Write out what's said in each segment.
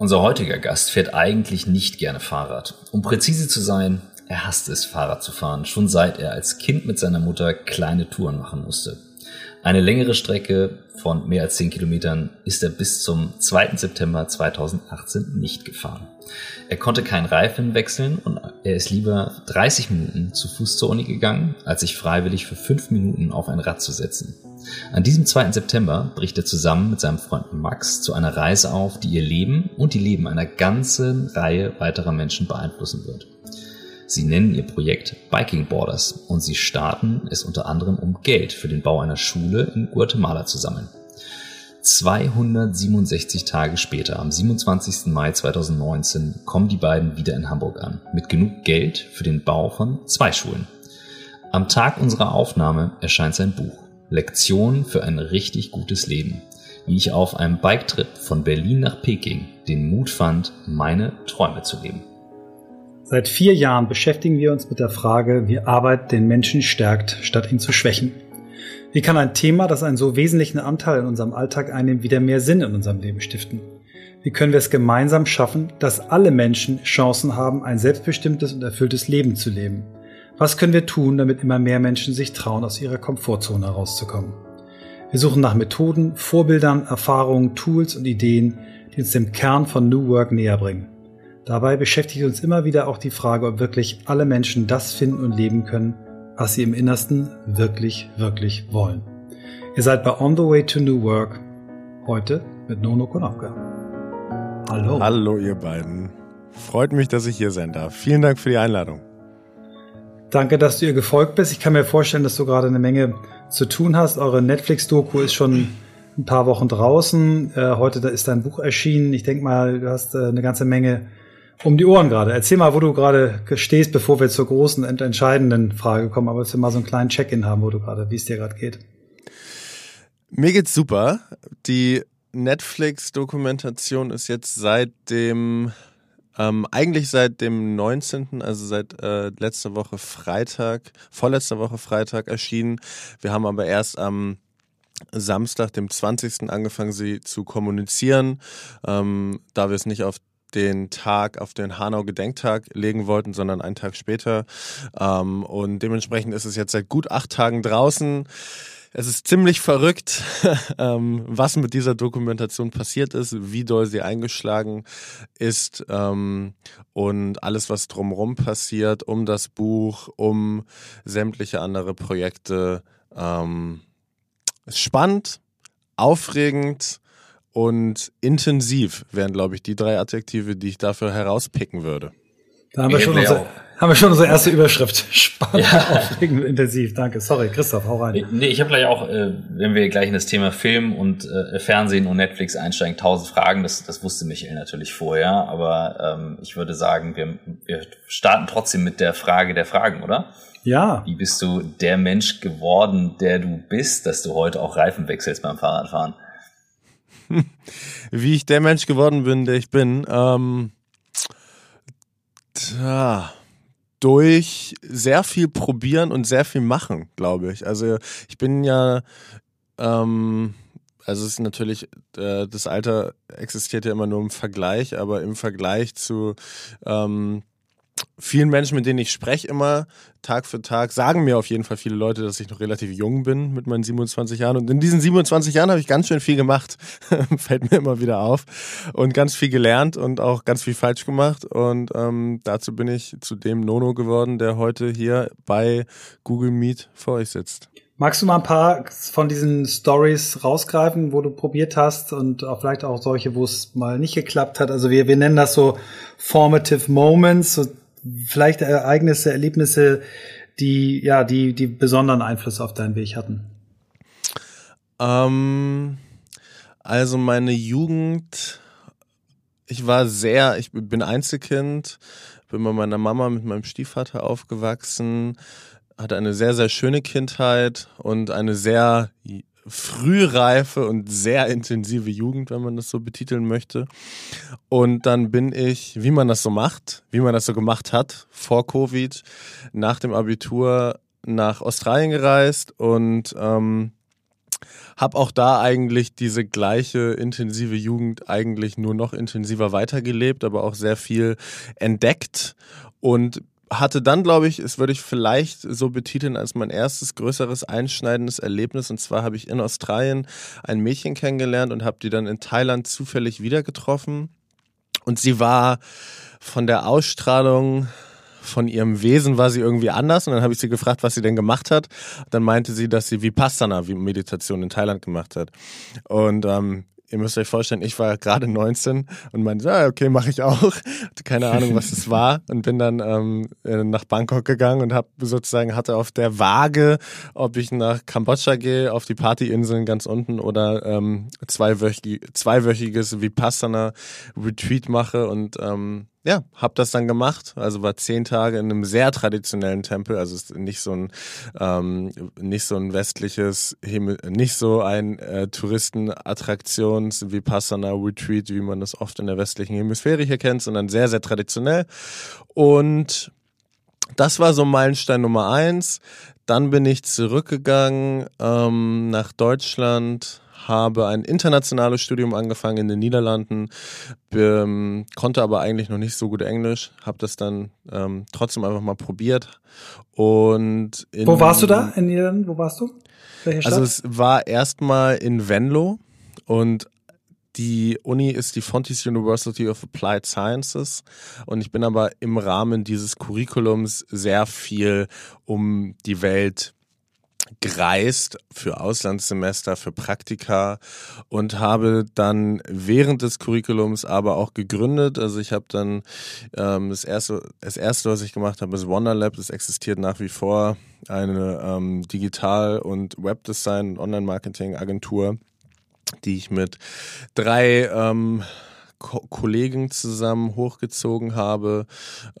Unser heutiger Gast fährt eigentlich nicht gerne Fahrrad. Um präzise zu sein, er hasst es, Fahrrad zu fahren, schon seit er als Kind mit seiner Mutter kleine Touren machen musste. Eine längere Strecke von mehr als 10 Kilometern ist er bis zum 2. September 2018 nicht gefahren. Er konnte keinen Reifen wechseln und er ist lieber 30 Minuten zu Fuß zur Uni gegangen, als sich freiwillig für 5 Minuten auf ein Rad zu setzen. An diesem 2. September bricht er zusammen mit seinem Freund Max zu einer Reise auf, die ihr Leben und die Leben einer ganzen Reihe weiterer Menschen beeinflussen wird. Sie nennen ihr Projekt Biking Borders und sie starten es unter anderem, um Geld für den Bau einer Schule in Guatemala zu sammeln. 267 Tage später, am 27. Mai 2019, kommen die beiden wieder in Hamburg an, mit genug Geld für den Bau von zwei Schulen. Am Tag unserer Aufnahme erscheint sein Buch Lektion für ein richtig gutes Leben, wie ich auf einem Biketrip von Berlin nach Peking den Mut fand, meine Träume zu leben. Seit vier Jahren beschäftigen wir uns mit der Frage, wie Arbeit den Menschen stärkt, statt ihn zu schwächen. Wie kann ein Thema, das einen so wesentlichen Anteil in unserem Alltag einnimmt, wieder mehr Sinn in unserem Leben stiften? Wie können wir es gemeinsam schaffen, dass alle Menschen Chancen haben, ein selbstbestimmtes und erfülltes Leben zu leben? Was können wir tun, damit immer mehr Menschen sich trauen, aus ihrer Komfortzone herauszukommen? Wir suchen nach Methoden, Vorbildern, Erfahrungen, Tools und Ideen, die uns dem Kern von New Work näher bringen. Dabei beschäftigt uns immer wieder auch die Frage, ob wirklich alle Menschen das finden und leben können, was sie im Innersten wirklich, wirklich wollen. Ihr seid bei On the Way to New Work, heute mit Nono Konopka. Hallo. Hallo ihr beiden. Freut mich, dass ich hier sein darf. Vielen Dank für die Einladung. Danke, dass du ihr gefolgt bist. Ich kann mir vorstellen, dass du gerade eine Menge zu tun hast. Eure Netflix-Doku ist schon ein paar Wochen draußen. Äh, heute ist dein Buch erschienen. Ich denke mal, du hast äh, eine ganze Menge um die Ohren gerade. Erzähl mal, wo du gerade stehst, bevor wir zur großen und entscheidenden Frage kommen. Aber dass wir mal so einen kleinen Check-in haben, wo du gerade, wie es dir gerade geht. Mir geht's super. Die Netflix-Dokumentation ist jetzt seit dem ähm, eigentlich seit dem 19., also seit äh, letzter Woche Freitag, vorletzter Woche Freitag erschienen. Wir haben aber erst am Samstag, dem 20. angefangen, sie zu kommunizieren, ähm, da wir es nicht auf den Tag auf den Hanau-Gedenktag legen wollten, sondern einen Tag später. Ähm, und dementsprechend ist es jetzt seit gut acht Tagen draußen. Es ist ziemlich verrückt, ähm, was mit dieser Dokumentation passiert ist, wie doll sie eingeschlagen ist ähm, und alles, was drumherum passiert, um das Buch, um sämtliche andere Projekte. Ähm, spannend, aufregend und intensiv wären, glaube ich, die drei Adjektive, die ich dafür herauspicken würde. Da haben wir, schon unsere, haben wir schon unsere erste Überschrift. Spannend, ja. aufregend, intensiv. Danke. Sorry, Christoph, hau rein. Nee, ich habe gleich auch, äh, wenn wir gleich in das Thema Film und äh, Fernsehen und Netflix einsteigen, tausend Fragen. Das, das wusste Michael natürlich vorher. Aber ähm, ich würde sagen, wir, wir starten trotzdem mit der Frage der Fragen, oder? Ja. Wie bist du der Mensch geworden, der du bist, dass du heute auch Reifen wechselst beim Fahrradfahren? Wie ich der Mensch geworden bin, der ich bin. Ähm Tja, durch sehr viel probieren und sehr viel machen, glaube ich. Also ich bin ja, ähm, also es ist natürlich, äh, das Alter existiert ja immer nur im Vergleich, aber im Vergleich zu ähm, vielen Menschen, mit denen ich spreche, immer Tag für Tag, sagen mir auf jeden Fall viele Leute, dass ich noch relativ jung bin mit meinen 27 Jahren. Und in diesen 27 Jahren habe ich ganz schön viel gemacht. Fällt mir immer wieder auf. Und ganz viel gelernt und auch ganz viel falsch gemacht. Und ähm, dazu bin ich zu dem Nono geworden, der heute hier bei Google Meet vor euch sitzt. Magst du mal ein paar von diesen Stories rausgreifen, wo du probiert hast und auch vielleicht auch solche, wo es mal nicht geklappt hat? Also wir, wir nennen das so Formative Moments, so vielleicht Ereignisse, Erlebnisse, die, ja, die, die besonderen Einfluss auf deinen Weg hatten? Ähm, also meine Jugend, ich war sehr, ich bin Einzelkind, bin bei meiner Mama mit meinem Stiefvater aufgewachsen, hatte eine sehr, sehr schöne Kindheit und eine sehr frühreife und sehr intensive Jugend, wenn man das so betiteln möchte. Und dann bin ich, wie man das so macht, wie man das so gemacht hat, vor Covid, nach dem Abitur nach Australien gereist und ähm, Hab auch da eigentlich diese gleiche intensive Jugend eigentlich nur noch intensiver weitergelebt, aber auch sehr viel entdeckt und hatte dann, glaube ich, es würde ich vielleicht so betiteln als mein erstes größeres einschneidendes Erlebnis. Und zwar habe ich in Australien ein Mädchen kennengelernt und habe die dann in Thailand zufällig wieder getroffen. Und sie war von der Ausstrahlung von ihrem Wesen war sie irgendwie anders und dann habe ich sie gefragt, was sie denn gemacht hat. Dann meinte sie, dass sie Vipassana, wie Meditation in Thailand gemacht hat. Und ähm, ihr müsst euch vorstellen, ich war gerade 19 und meinte, ja, okay, mache ich auch. Hatte keine Ahnung, was es war und bin dann ähm, äh, nach Bangkok gegangen und habe sozusagen hatte auf der Waage, ob ich nach Kambodscha gehe, auf die Partyinseln ganz unten oder ähm, zweiwöchig, zweiwöchiges Vipassana Retreat mache und ähm, ja, hab das dann gemacht. Also war zehn Tage in einem sehr traditionellen Tempel. Also ist nicht so ein ähm, nicht so ein westliches, nicht so ein äh, Touristenattraktions Vipassana Retreat, wie man das oft in der westlichen Hemisphäre hier kennt, sondern sehr sehr traditionell. Und das war so Meilenstein Nummer eins. Dann bin ich zurückgegangen ähm, nach Deutschland, habe ein internationales Studium angefangen in den Niederlanden, ähm, konnte aber eigentlich noch nicht so gut Englisch, habe das dann ähm, trotzdem einfach mal probiert. Und wo warst du da in Niederlanden? Wo warst du? Welche Stadt? Also es war erstmal in Venlo und die Uni ist die Fontys University of Applied Sciences und ich bin aber im Rahmen dieses Curriculums sehr viel um die Welt gereist für Auslandssemester, für Praktika und habe dann während des Curriculums aber auch gegründet. Also ich habe dann ähm, das erste, das erste, was ich gemacht habe, ist Wonderlab. Das existiert nach wie vor eine ähm, Digital- und Webdesign- und Online-Marketing-Agentur, die ich mit drei ähm, Ko Kollegen zusammen hochgezogen habe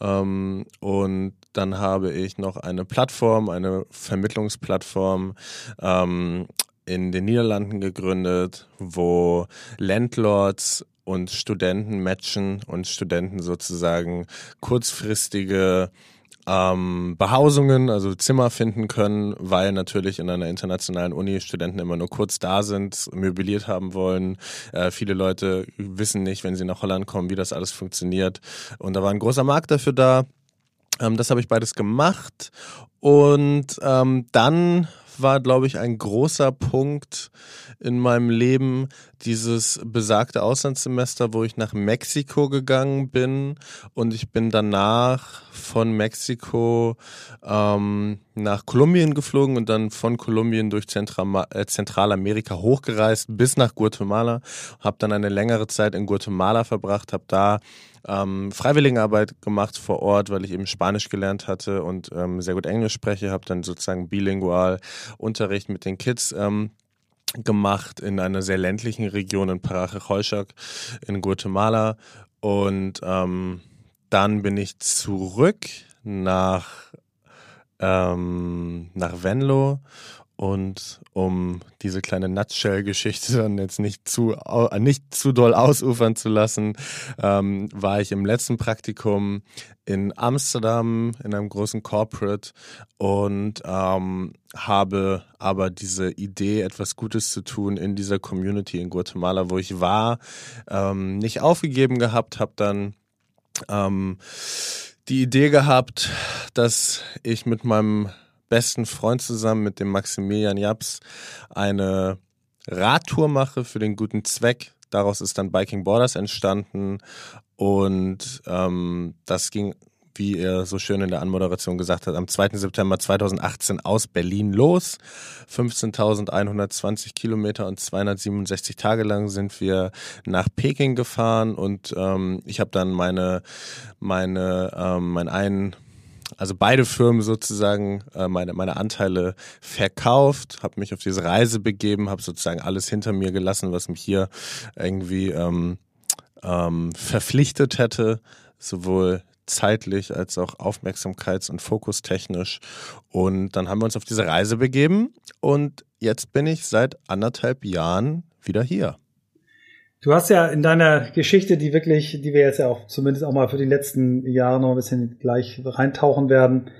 ähm, und dann habe ich noch eine Plattform, eine Vermittlungsplattform ähm, in den Niederlanden gegründet, wo Landlords und Studenten matchen und Studenten sozusagen kurzfristige ähm, Behausungen, also Zimmer finden können, weil natürlich in einer internationalen Uni Studenten immer nur kurz da sind, möbliert haben wollen. Äh, viele Leute wissen nicht, wenn sie nach Holland kommen, wie das alles funktioniert. Und da war ein großer Markt dafür da. Ähm, das habe ich beides gemacht. Und ähm, dann war, glaube ich, ein großer Punkt in meinem Leben dieses besagte Auslandssemester, wo ich nach Mexiko gegangen bin. Und ich bin danach von Mexiko ähm, nach Kolumbien geflogen und dann von Kolumbien durch Zentra äh, Zentralamerika hochgereist bis nach Guatemala, habe dann eine längere Zeit in Guatemala verbracht, habe da ähm, Freiwilligenarbeit gemacht vor Ort, weil ich eben Spanisch gelernt hatte und ähm, sehr gut Englisch spreche, habe dann sozusagen bilingual Unterricht mit den Kids ähm, gemacht in einer sehr ländlichen Region in Paraje in Guatemala. Und ähm, dann bin ich zurück nach ähm, nach Venlo und um diese kleine Nutshell-Geschichte dann jetzt nicht zu, nicht zu doll ausufern zu lassen, ähm, war ich im letzten Praktikum in Amsterdam in einem großen Corporate und ähm, habe aber diese Idee, etwas Gutes zu tun in dieser Community in Guatemala, wo ich war, ähm, nicht aufgegeben gehabt, habe dann ähm, die Idee gehabt, dass ich mit meinem besten Freund zusammen mit dem Maximilian Japs eine Radtour mache für den guten Zweck. Daraus ist dann Biking Borders entstanden und ähm, das ging, wie er so schön in der Anmoderation gesagt hat, am 2. September 2018 aus Berlin los. 15.120 Kilometer und 267 Tage lang sind wir nach Peking gefahren und ähm, ich habe dann meine, meine, ähm, mein einen also beide Firmen sozusagen äh, meine, meine Anteile verkauft, habe mich auf diese Reise begeben, habe sozusagen alles hinter mir gelassen, was mich hier irgendwie ähm, ähm, verpflichtet hätte, sowohl zeitlich als auch aufmerksamkeits- und fokustechnisch. Und dann haben wir uns auf diese Reise begeben und jetzt bin ich seit anderthalb Jahren wieder hier. Du hast ja in deiner Geschichte, die wirklich, die wir jetzt ja auch zumindest auch mal für die letzten Jahre noch ein bisschen gleich reintauchen werden,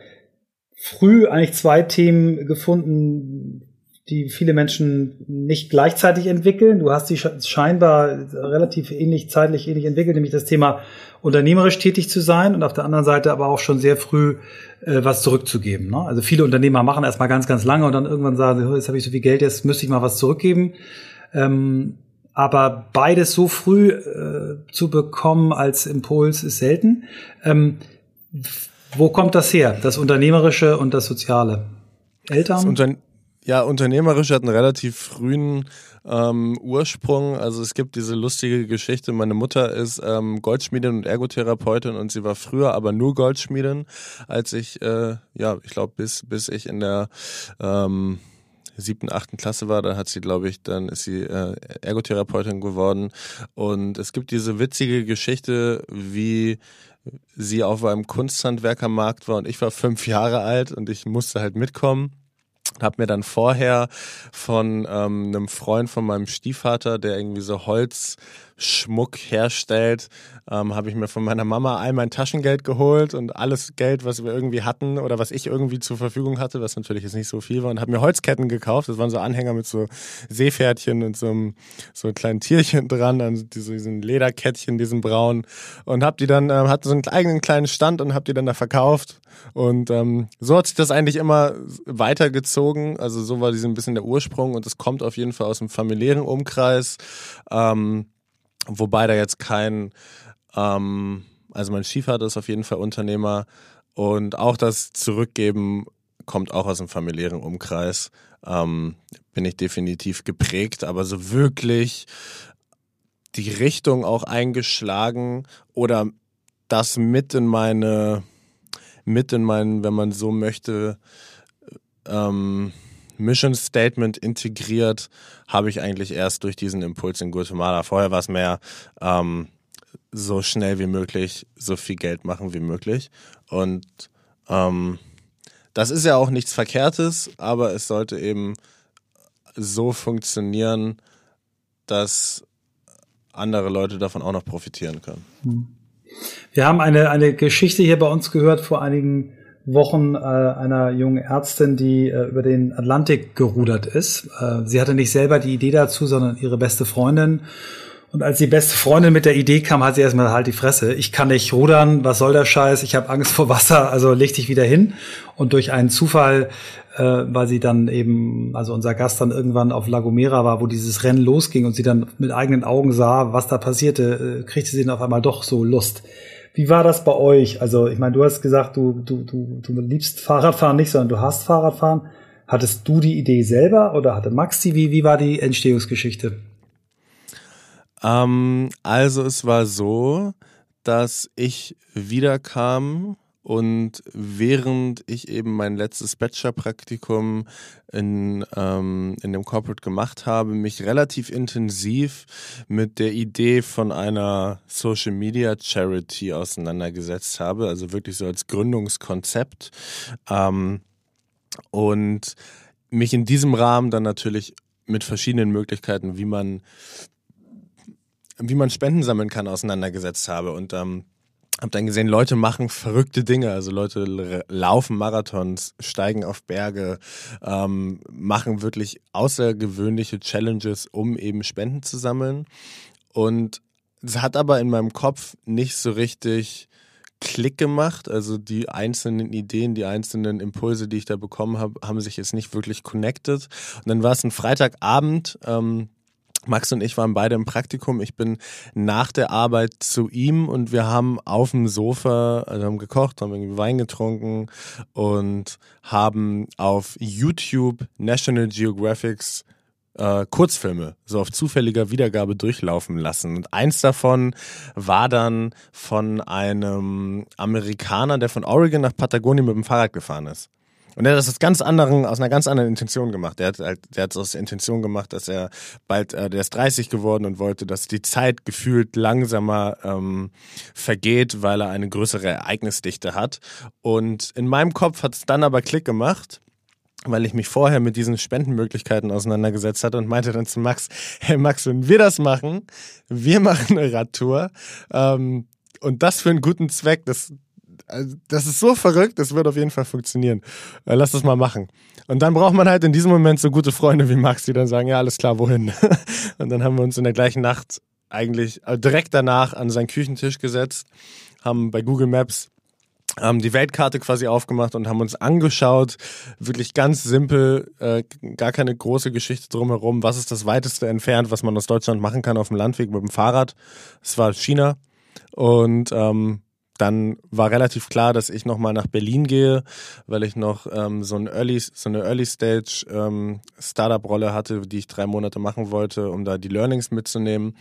früh eigentlich zwei Themen gefunden, die viele Menschen nicht gleichzeitig entwickeln. Du hast sie scheinbar relativ ähnlich, zeitlich ähnlich entwickelt, nämlich das Thema unternehmerisch tätig zu sein und auf der anderen Seite aber auch schon sehr früh äh, was zurückzugeben. Ne? Also viele Unternehmer machen erstmal ganz, ganz lange und dann irgendwann sagen jetzt habe ich so viel Geld, jetzt müsste ich mal was zurückgeben. Ähm, aber beides so früh äh, zu bekommen als Impuls ist selten. Ähm, wo kommt das her? Das Unternehmerische und das Soziale? Eltern? Das ja, unternehmerisch hat einen relativ frühen ähm, Ursprung. Also es gibt diese lustige Geschichte. Meine Mutter ist ähm, Goldschmiedin und Ergotherapeutin und sie war früher aber nur Goldschmiedin, als ich, äh, ja, ich glaube, bis, bis ich in der ähm, siebten, achten Klasse war, da hat sie, glaube ich, dann ist sie äh, Ergotherapeutin geworden. Und es gibt diese witzige Geschichte, wie sie auf einem Kunsthandwerkermarkt war und ich war fünf Jahre alt und ich musste halt mitkommen habe mir dann vorher von ähm, einem Freund von meinem Stiefvater, der irgendwie so Holzschmuck herstellt, ähm, habe ich mir von meiner Mama all mein Taschengeld geholt und alles Geld, was wir irgendwie hatten oder was ich irgendwie zur Verfügung hatte, was natürlich jetzt nicht so viel war, und habe mir Holzketten gekauft. Das waren so Anhänger mit so Seepferdchen und so einem so kleinen Tierchen dran, dann diese, diesen Lederkettchen, diesen braunen und habe die dann ähm, hatte so einen eigenen kleinen Stand und habe die dann da verkauft und ähm, so hat sich das eigentlich immer weitergezogen. Also so war ein bisschen der Ursprung und es kommt auf jeden Fall aus dem familiären Umkreis. Ähm, wobei da jetzt kein, ähm, also mein Stiefvater ist auf jeden Fall Unternehmer und auch das Zurückgeben kommt auch aus dem familiären Umkreis. Ähm, bin ich definitiv geprägt, aber so wirklich die Richtung auch eingeschlagen oder das mit in meine mit in meinen, wenn man so möchte, ähm, Mission Statement integriert, habe ich eigentlich erst durch diesen Impuls in Guatemala. Vorher war es mehr ähm, so schnell wie möglich, so viel Geld machen wie möglich. Und ähm, das ist ja auch nichts Verkehrtes, aber es sollte eben so funktionieren, dass andere Leute davon auch noch profitieren können. Hm. Wir haben eine, eine Geschichte hier bei uns gehört vor einigen Wochen äh, einer jungen Ärztin, die äh, über den Atlantik gerudert ist. Äh, sie hatte nicht selber die Idee dazu, sondern ihre beste Freundin. Und als die beste Freundin mit der Idee kam, hat sie erstmal halt die Fresse. Ich kann nicht rudern, was soll der Scheiß? Ich habe Angst vor Wasser, also leg dich wieder hin. Und durch einen Zufall, äh, weil sie dann eben, also unser Gast dann irgendwann auf La Gomera war, wo dieses Rennen losging und sie dann mit eigenen Augen sah, was da passierte, äh, kriegte sie dann auf einmal doch so Lust. Wie war das bei euch? Also, ich meine, du hast gesagt, du, du, du, du liebst Fahrradfahren nicht, sondern du hast Fahrradfahren. Hattest du die Idee selber oder hatte Max die? Wie, wie war die Entstehungsgeschichte? Ähm, also, es war so, dass ich wiederkam und während ich eben mein letztes Bachelor-Praktikum in, ähm, in dem Corporate gemacht habe, mich relativ intensiv mit der Idee von einer Social Media Charity auseinandergesetzt habe, also wirklich so als Gründungskonzept. Ähm, und mich in diesem Rahmen dann natürlich mit verschiedenen Möglichkeiten, wie man, wie man Spenden sammeln kann, auseinandergesetzt habe. Und ähm, hab dann gesehen, Leute machen verrückte Dinge. Also Leute laufen Marathons, steigen auf Berge, ähm, machen wirklich außergewöhnliche Challenges, um eben Spenden zu sammeln. Und es hat aber in meinem Kopf nicht so richtig Klick gemacht. Also die einzelnen Ideen, die einzelnen Impulse, die ich da bekommen habe, haben sich jetzt nicht wirklich connected. Und dann war es ein Freitagabend. Ähm, Max und ich waren beide im Praktikum. Ich bin nach der Arbeit zu ihm und wir haben auf dem Sofa, also haben gekocht, haben irgendwie Wein getrunken und haben auf YouTube National Geographics äh, Kurzfilme so auf zufälliger Wiedergabe durchlaufen lassen. Und eins davon war dann von einem Amerikaner, der von Oregon nach Patagonien mit dem Fahrrad gefahren ist. Und er hat das aus ganz anderen, aus einer ganz anderen Intention gemacht. Der hat halt, der hat es aus der Intention gemacht, dass er bald, äh, der ist 30 geworden und wollte, dass die Zeit gefühlt langsamer ähm, vergeht, weil er eine größere Ereignisdichte hat. Und in meinem Kopf hat es dann aber Klick gemacht weil ich mich vorher mit diesen Spendenmöglichkeiten auseinandergesetzt hatte und meinte dann zu Max, hey Max, wenn wir das machen, wir machen eine Radtour ähm, und das für einen guten Zweck, das, also, das ist so verrückt, das wird auf jeden Fall funktionieren. Äh, lass das mal machen. Und dann braucht man halt in diesem Moment so gute Freunde wie Max, die dann sagen, ja, alles klar, wohin? Und dann haben wir uns in der gleichen Nacht eigentlich äh, direkt danach an seinen Küchentisch gesetzt, haben bei Google Maps ähm, die Weltkarte quasi aufgemacht und haben uns angeschaut, wirklich ganz simpel, äh, gar keine große Geschichte drumherum. Was ist das weiteste entfernt, was man aus Deutschland machen kann auf dem Landweg mit dem Fahrrad? Es war China und ähm, dann war relativ klar, dass ich nochmal nach Berlin gehe, weil ich noch ähm, so, ein Early, so eine Early Stage ähm, hatte, die ich drei Monate machen wollte, um da die Learnings mitzunehmen.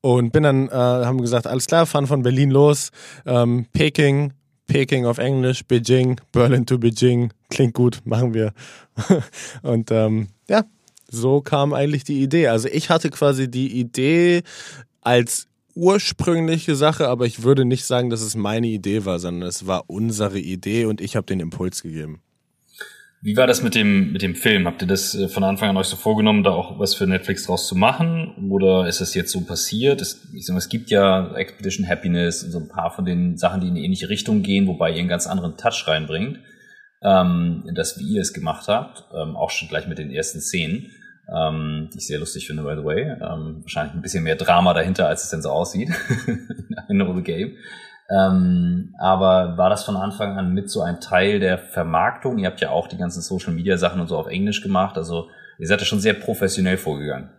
Und bin dann, äh, haben gesagt, alles klar, fahren von Berlin los, ähm, Peking, Peking auf Englisch, Beijing, Berlin to Beijing, klingt gut, machen wir. Und ähm, ja, so kam eigentlich die Idee. Also ich hatte quasi die Idee als ursprüngliche Sache, aber ich würde nicht sagen, dass es meine Idee war, sondern es war unsere Idee und ich habe den Impuls gegeben. Wie war das mit dem, mit dem Film? Habt ihr das äh, von Anfang an euch so vorgenommen, da auch was für Netflix draus zu machen? Oder ist das jetzt so passiert? Es, ich sag mal, es gibt ja Expedition Happiness und so ein paar von den Sachen, die in eine ähnliche Richtung gehen, wobei ihr einen ganz anderen Touch reinbringt, ähm, das, wie ihr es gemacht habt, ähm, auch schon gleich mit den ersten Szenen ähm, die ich sehr lustig finde, by the way. Ähm, wahrscheinlich ein bisschen mehr Drama dahinter, als es denn so aussieht in the Game. Ähm, aber war das von Anfang an mit so ein Teil der Vermarktung? Ihr habt ja auch die ganzen Social Media Sachen und so auf Englisch gemacht. Also ihr seid ja schon sehr professionell vorgegangen.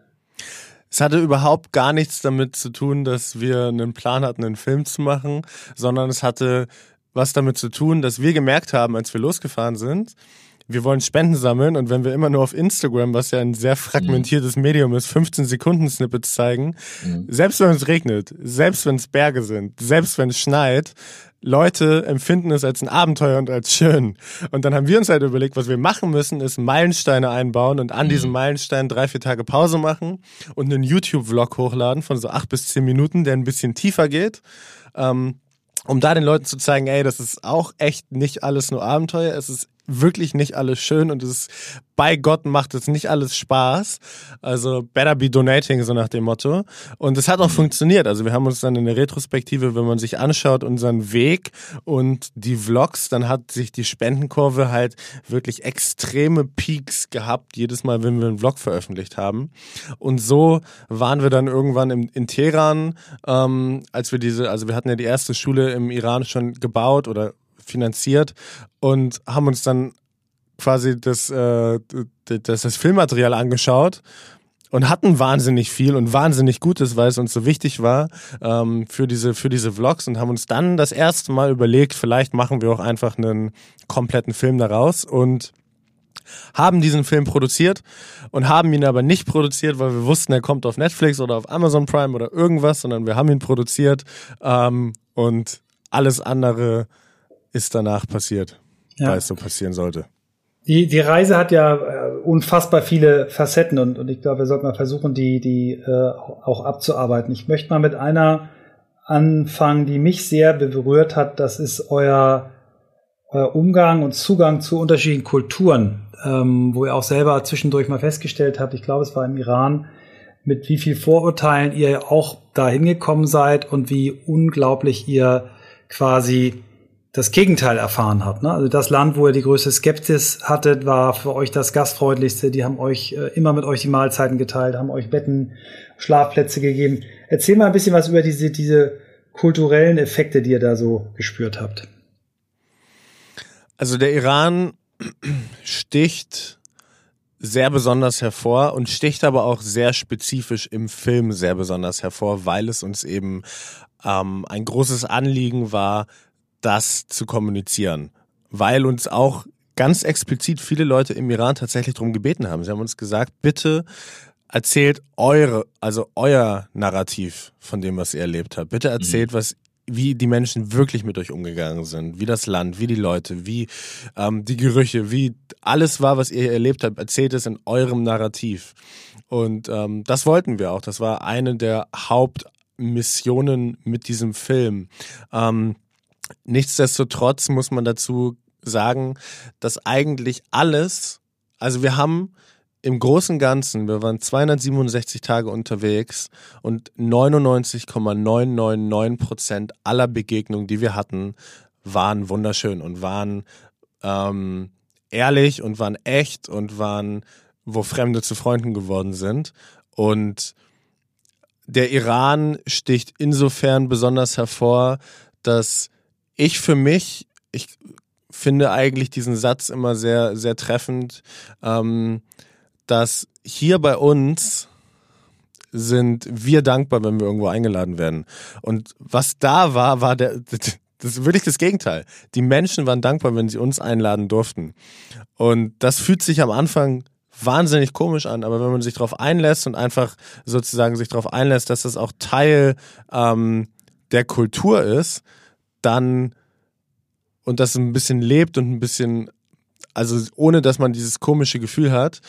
Es hatte überhaupt gar nichts damit zu tun, dass wir einen Plan hatten, einen Film zu machen, sondern es hatte was damit zu tun, dass wir gemerkt haben, als wir losgefahren sind, wir wollen Spenden sammeln und wenn wir immer nur auf Instagram, was ja ein sehr fragmentiertes mhm. Medium ist, 15 Sekunden Snippets zeigen, mhm. selbst wenn es regnet, selbst wenn es Berge sind, selbst wenn es schneit, Leute empfinden es als ein Abenteuer und als schön. Und dann haben wir uns halt überlegt, was wir machen müssen, ist Meilensteine einbauen und an mhm. diesen Meilensteinen drei, vier Tage Pause machen und einen YouTube-Vlog hochladen von so acht bis zehn Minuten, der ein bisschen tiefer geht. Ähm, um da den Leuten zu zeigen, ey, das ist auch echt nicht alles nur Abenteuer, es ist wirklich nicht alles schön und es ist, bei Gott macht es nicht alles Spaß. Also better be donating, so nach dem Motto. Und es hat auch mhm. funktioniert. Also wir haben uns dann in der Retrospektive, wenn man sich anschaut, unseren Weg und die Vlogs, dann hat sich die Spendenkurve halt wirklich extreme Peaks gehabt, jedes Mal, wenn wir einen Vlog veröffentlicht haben. Und so waren wir dann irgendwann im, in Teheran, ähm, als wir diese, also wir hatten ja die erste Schule im Iran schon gebaut oder finanziert und haben uns dann quasi das, äh, das, das Filmmaterial angeschaut und hatten wahnsinnig viel und wahnsinnig Gutes, weil es uns so wichtig war ähm, für diese für diese Vlogs und haben uns dann das erste Mal überlegt, vielleicht machen wir auch einfach einen kompletten Film daraus und haben diesen Film produziert und haben ihn aber nicht produziert, weil wir wussten, er kommt auf Netflix oder auf Amazon Prime oder irgendwas, sondern wir haben ihn produziert ähm, und alles andere ist danach passiert, ja. weil es so passieren sollte. Die, die Reise hat ja äh, unfassbar viele Facetten und, und ich glaube, wir sollten mal versuchen, die, die äh, auch abzuarbeiten. Ich möchte mal mit einer anfangen, die mich sehr berührt hat. Das ist euer, euer Umgang und Zugang zu unterschiedlichen Kulturen, ähm, wo ihr auch selber zwischendurch mal festgestellt habt, ich glaube, es war im Iran, mit wie viel Vorurteilen ihr auch da hingekommen seid und wie unglaublich ihr quasi das Gegenteil erfahren hat. Ne? Also das Land, wo ihr die größte Skepsis hattet, war für euch das gastfreundlichste. Die haben euch äh, immer mit euch die Mahlzeiten geteilt, haben euch Betten, Schlafplätze gegeben. Erzähl mal ein bisschen was über diese, diese kulturellen Effekte, die ihr da so gespürt habt. Also der Iran sticht sehr besonders hervor und sticht aber auch sehr spezifisch im Film sehr besonders hervor, weil es uns eben ähm, ein großes Anliegen war, das zu kommunizieren, weil uns auch ganz explizit viele Leute im Iran tatsächlich darum gebeten haben. Sie haben uns gesagt, bitte erzählt eure, also euer Narrativ von dem, was ihr erlebt habt. Bitte erzählt, mhm. was wie die Menschen wirklich mit euch umgegangen sind, wie das Land, wie die Leute, wie ähm, die Gerüche, wie alles war, was ihr erlebt habt, erzählt es in eurem Narrativ. Und ähm, das wollten wir auch. Das war eine der Hauptmissionen mit diesem Film. Ähm, Nichtsdestotrotz muss man dazu sagen, dass eigentlich alles, also wir haben im Großen und Ganzen, wir waren 267 Tage unterwegs und 99,999 Prozent aller Begegnungen, die wir hatten, waren wunderschön und waren ähm, ehrlich und waren echt und waren, wo Fremde zu Freunden geworden sind. Und der Iran sticht insofern besonders hervor, dass ich für mich, ich finde eigentlich diesen Satz immer sehr, sehr treffend, ähm, dass hier bei uns sind wir dankbar, wenn wir irgendwo eingeladen werden. Und was da war, war der, das wirklich das Gegenteil. Die Menschen waren dankbar, wenn sie uns einladen durften. Und das fühlt sich am Anfang wahnsinnig komisch an, aber wenn man sich darauf einlässt und einfach sozusagen sich darauf einlässt, dass das auch Teil ähm, der Kultur ist, dann und das ein bisschen lebt und ein bisschen, also ohne dass man dieses komische Gefühl hat,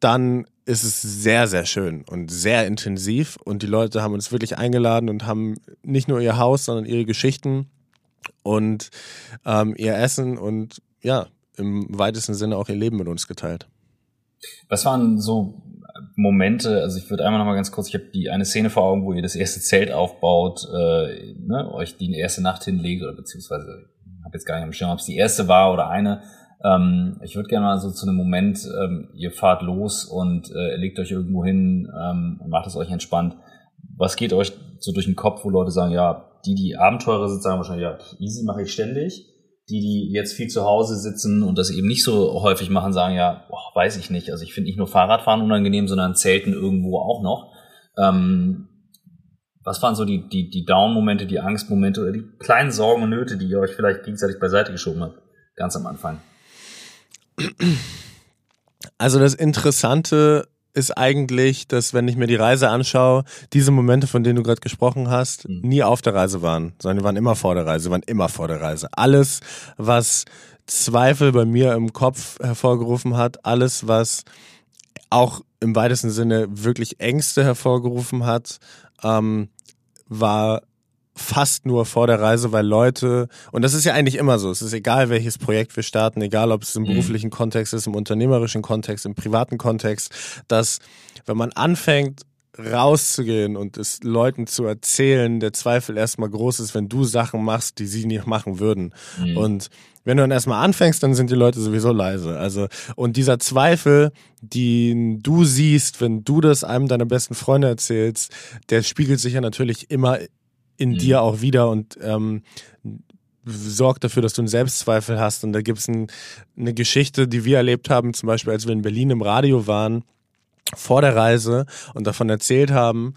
dann ist es sehr, sehr schön und sehr intensiv. Und die Leute haben uns wirklich eingeladen und haben nicht nur ihr Haus, sondern ihre Geschichten und ähm, ihr Essen und ja, im weitesten Sinne auch ihr Leben mit uns geteilt. Was waren so Momente, also ich würde einmal noch mal ganz kurz, ich habe die eine Szene vor Augen, wo ihr das erste Zelt aufbaut, äh, ne, euch die erste Nacht hinlegt oder beziehungsweise habe jetzt gar nicht am Schirm, ob es die erste war oder eine. Ähm, ich würde gerne mal so zu einem Moment, ähm, ihr fahrt los und äh, legt euch irgendwo hin ähm, und macht es euch entspannt. Was geht euch so durch den Kopf, wo Leute sagen, ja, die, die Abenteurer sind, sagen wahrscheinlich, ja, easy mache ich ständig die, die jetzt viel zu Hause sitzen und das eben nicht so häufig machen, sagen ja, boah, weiß ich nicht. Also ich finde nicht nur Fahrradfahren unangenehm, sondern Zelten irgendwo auch noch. Ähm, was waren so die, die, die Down-Momente, die Angstmomente oder die kleinen Sorgen und Nöte, die ihr euch vielleicht gegenseitig beiseite geschoben habt, ganz am Anfang? Also das Interessante ist eigentlich, dass wenn ich mir die Reise anschaue, diese Momente, von denen du gerade gesprochen hast, mhm. nie auf der Reise waren, sondern die waren immer vor der Reise, waren immer vor der Reise. Alles, was Zweifel bei mir im Kopf hervorgerufen hat, alles, was auch im weitesten Sinne wirklich Ängste hervorgerufen hat, ähm, war fast nur vor der Reise, weil Leute, und das ist ja eigentlich immer so, es ist egal, welches Projekt wir starten, egal ob es im mhm. beruflichen Kontext ist, im unternehmerischen Kontext, im privaten Kontext, dass wenn man anfängt, rauszugehen und es Leuten zu erzählen, der Zweifel erstmal groß ist, wenn du Sachen machst, die sie nicht machen würden. Mhm. Und wenn du dann erstmal anfängst, dann sind die Leute sowieso leise. Also, und dieser Zweifel, den du siehst, wenn du das einem deiner besten Freunde erzählst, der spiegelt sich ja natürlich immer in mhm. dir auch wieder und ähm, sorgt dafür, dass du einen Selbstzweifel hast. Und da gibt es ein, eine Geschichte, die wir erlebt haben, zum Beispiel, als wir in Berlin im Radio waren, vor der Reise und davon erzählt haben.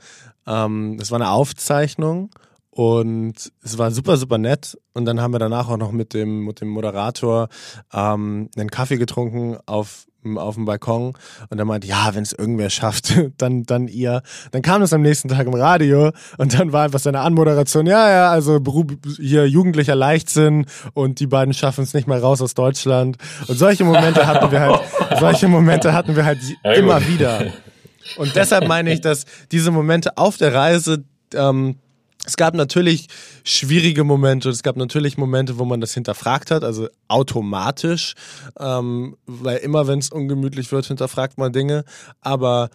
Ähm, das war eine Aufzeichnung und es war super, super nett. Und dann haben wir danach auch noch mit dem, mit dem Moderator ähm, einen Kaffee getrunken auf auf dem Balkon und er meinte, ja, wenn es irgendwer schafft, dann, dann ihr. Dann kam es am nächsten Tag im Radio und dann war einfach seine Anmoderation, ja, ja, also hier jugendlicher Leichtsinn und die beiden schaffen es nicht mehr raus aus Deutschland. Und solche Momente hatten wir halt, solche Momente hatten wir halt immer wieder. Und deshalb meine ich, dass diese Momente auf der Reise ähm, es gab natürlich schwierige Momente, es gab natürlich Momente, wo man das hinterfragt hat, also automatisch, ähm, weil immer wenn es ungemütlich wird, hinterfragt man Dinge. Aber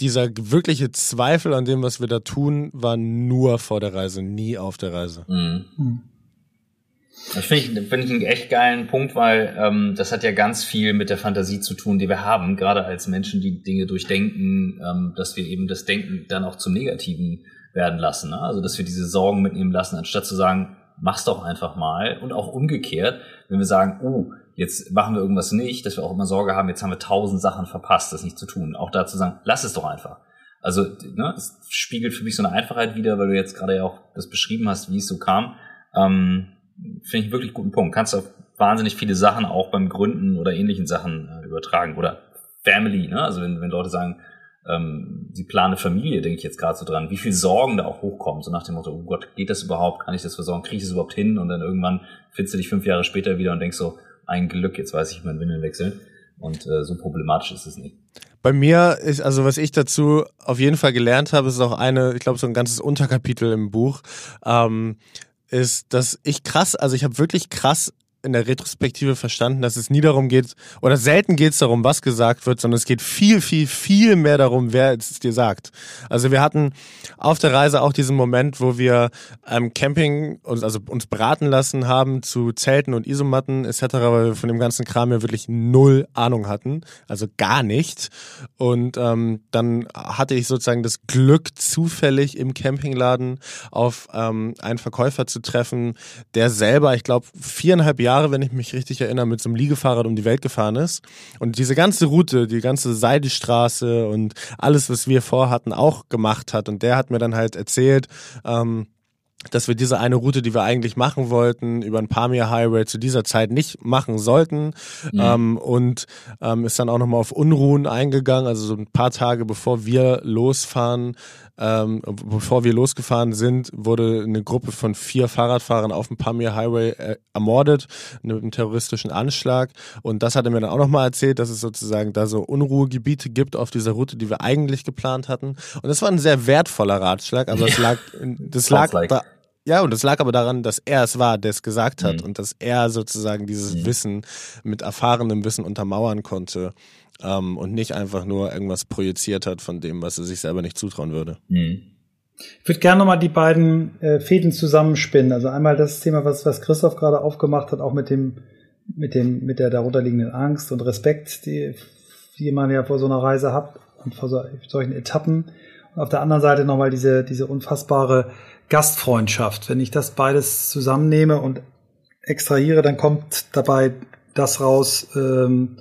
dieser wirkliche Zweifel an dem, was wir da tun, war nur vor der Reise, nie auf der Reise. Mhm. Das finde ich, find ich einen echt geilen Punkt, weil ähm, das hat ja ganz viel mit der Fantasie zu tun, die wir haben, gerade als Menschen, die Dinge durchdenken, ähm, dass wir eben das Denken dann auch zum Negativen werden lassen. Ne? Also, dass wir diese Sorgen mitnehmen lassen, anstatt zu sagen, mach's doch einfach mal. Und auch umgekehrt, wenn wir sagen, oh, jetzt machen wir irgendwas nicht, dass wir auch immer Sorge haben, jetzt haben wir tausend Sachen verpasst, das nicht zu tun. Auch da zu sagen, lass es doch einfach. Also, ne, das spiegelt für mich so eine Einfachheit wieder, weil du jetzt gerade ja auch das beschrieben hast, wie es so kam. Ähm, Finde ich einen wirklich guten Punkt. Kannst du auf wahnsinnig viele Sachen auch beim Gründen oder ähnlichen Sachen äh, übertragen. Oder Family, ne? Also wenn, wenn Leute sagen, ähm, sie plane Familie, denke ich jetzt gerade so dran, wie viel Sorgen da auch hochkommen, so nach dem Motto, oh Gott, geht das überhaupt, kann ich das versorgen, kriege ich das überhaupt hin? Und dann irgendwann findest du dich fünf Jahre später wieder und denkst so, ein Glück, jetzt weiß ich, mein Windeln wechseln. Und äh, so problematisch ist es nicht. Bei mir ist, also was ich dazu auf jeden Fall gelernt habe, ist auch eine, ich glaube, so ein ganzes Unterkapitel im Buch, ähm, ist, dass ich krass, also ich habe wirklich krass in der Retrospektive verstanden, dass es nie darum geht, oder selten geht es darum, was gesagt wird, sondern es geht viel, viel, viel mehr darum, wer es dir sagt. Also wir hatten auf der Reise auch diesen Moment, wo wir ähm, Camping, uns, also uns beraten lassen haben zu Zelten und Isomatten etc., weil wir von dem ganzen Kram ja wirklich null Ahnung hatten, also gar nicht. Und ähm, dann hatte ich sozusagen das Glück, zufällig im Campingladen auf ähm, einen Verkäufer zu treffen, der selber, ich glaube, viereinhalb Jahre Jahre, wenn ich mich richtig erinnere, mit so einem Liegefahrrad um die Welt gefahren ist. Und diese ganze Route, die ganze Seidestraße und alles, was wir vorhatten, auch gemacht hat. Und der hat mir dann halt erzählt, ähm, dass wir diese eine Route, die wir eigentlich machen wollten, über ein Pamir Highway zu dieser Zeit nicht machen sollten. Mhm. Ähm, und ähm, ist dann auch nochmal auf Unruhen eingegangen, also so ein paar Tage bevor wir losfahren, ähm, bevor wir losgefahren sind, wurde eine Gruppe von vier Fahrradfahrern auf dem Pamir Highway äh, ermordet mit einem terroristischen Anschlag. Und das hat er mir dann auch nochmal erzählt, dass es sozusagen da so Unruhegebiete gibt auf dieser Route, die wir eigentlich geplant hatten. Und das war ein sehr wertvoller Ratschlag, aber es lag, das lag like. da, ja, und das lag aber daran, dass er es war, der es gesagt hat mhm. und dass er sozusagen dieses mhm. Wissen mit erfahrenem Wissen untermauern konnte ähm, und nicht einfach nur irgendwas projiziert hat von dem, was er sich selber nicht zutrauen würde. Mhm. Ich würde gerne nochmal die beiden äh, Fäden zusammenspinnen. Also einmal das Thema, was, was Christoph gerade aufgemacht hat, auch mit dem, mit dem, mit der darunterliegenden Angst und Respekt, die, die man ja vor so einer Reise hat und vor so, solchen Etappen. Und auf der anderen Seite nochmal diese, diese unfassbare Gastfreundschaft. Wenn ich das beides zusammennehme und extrahiere, dann kommt dabei das raus, ähm,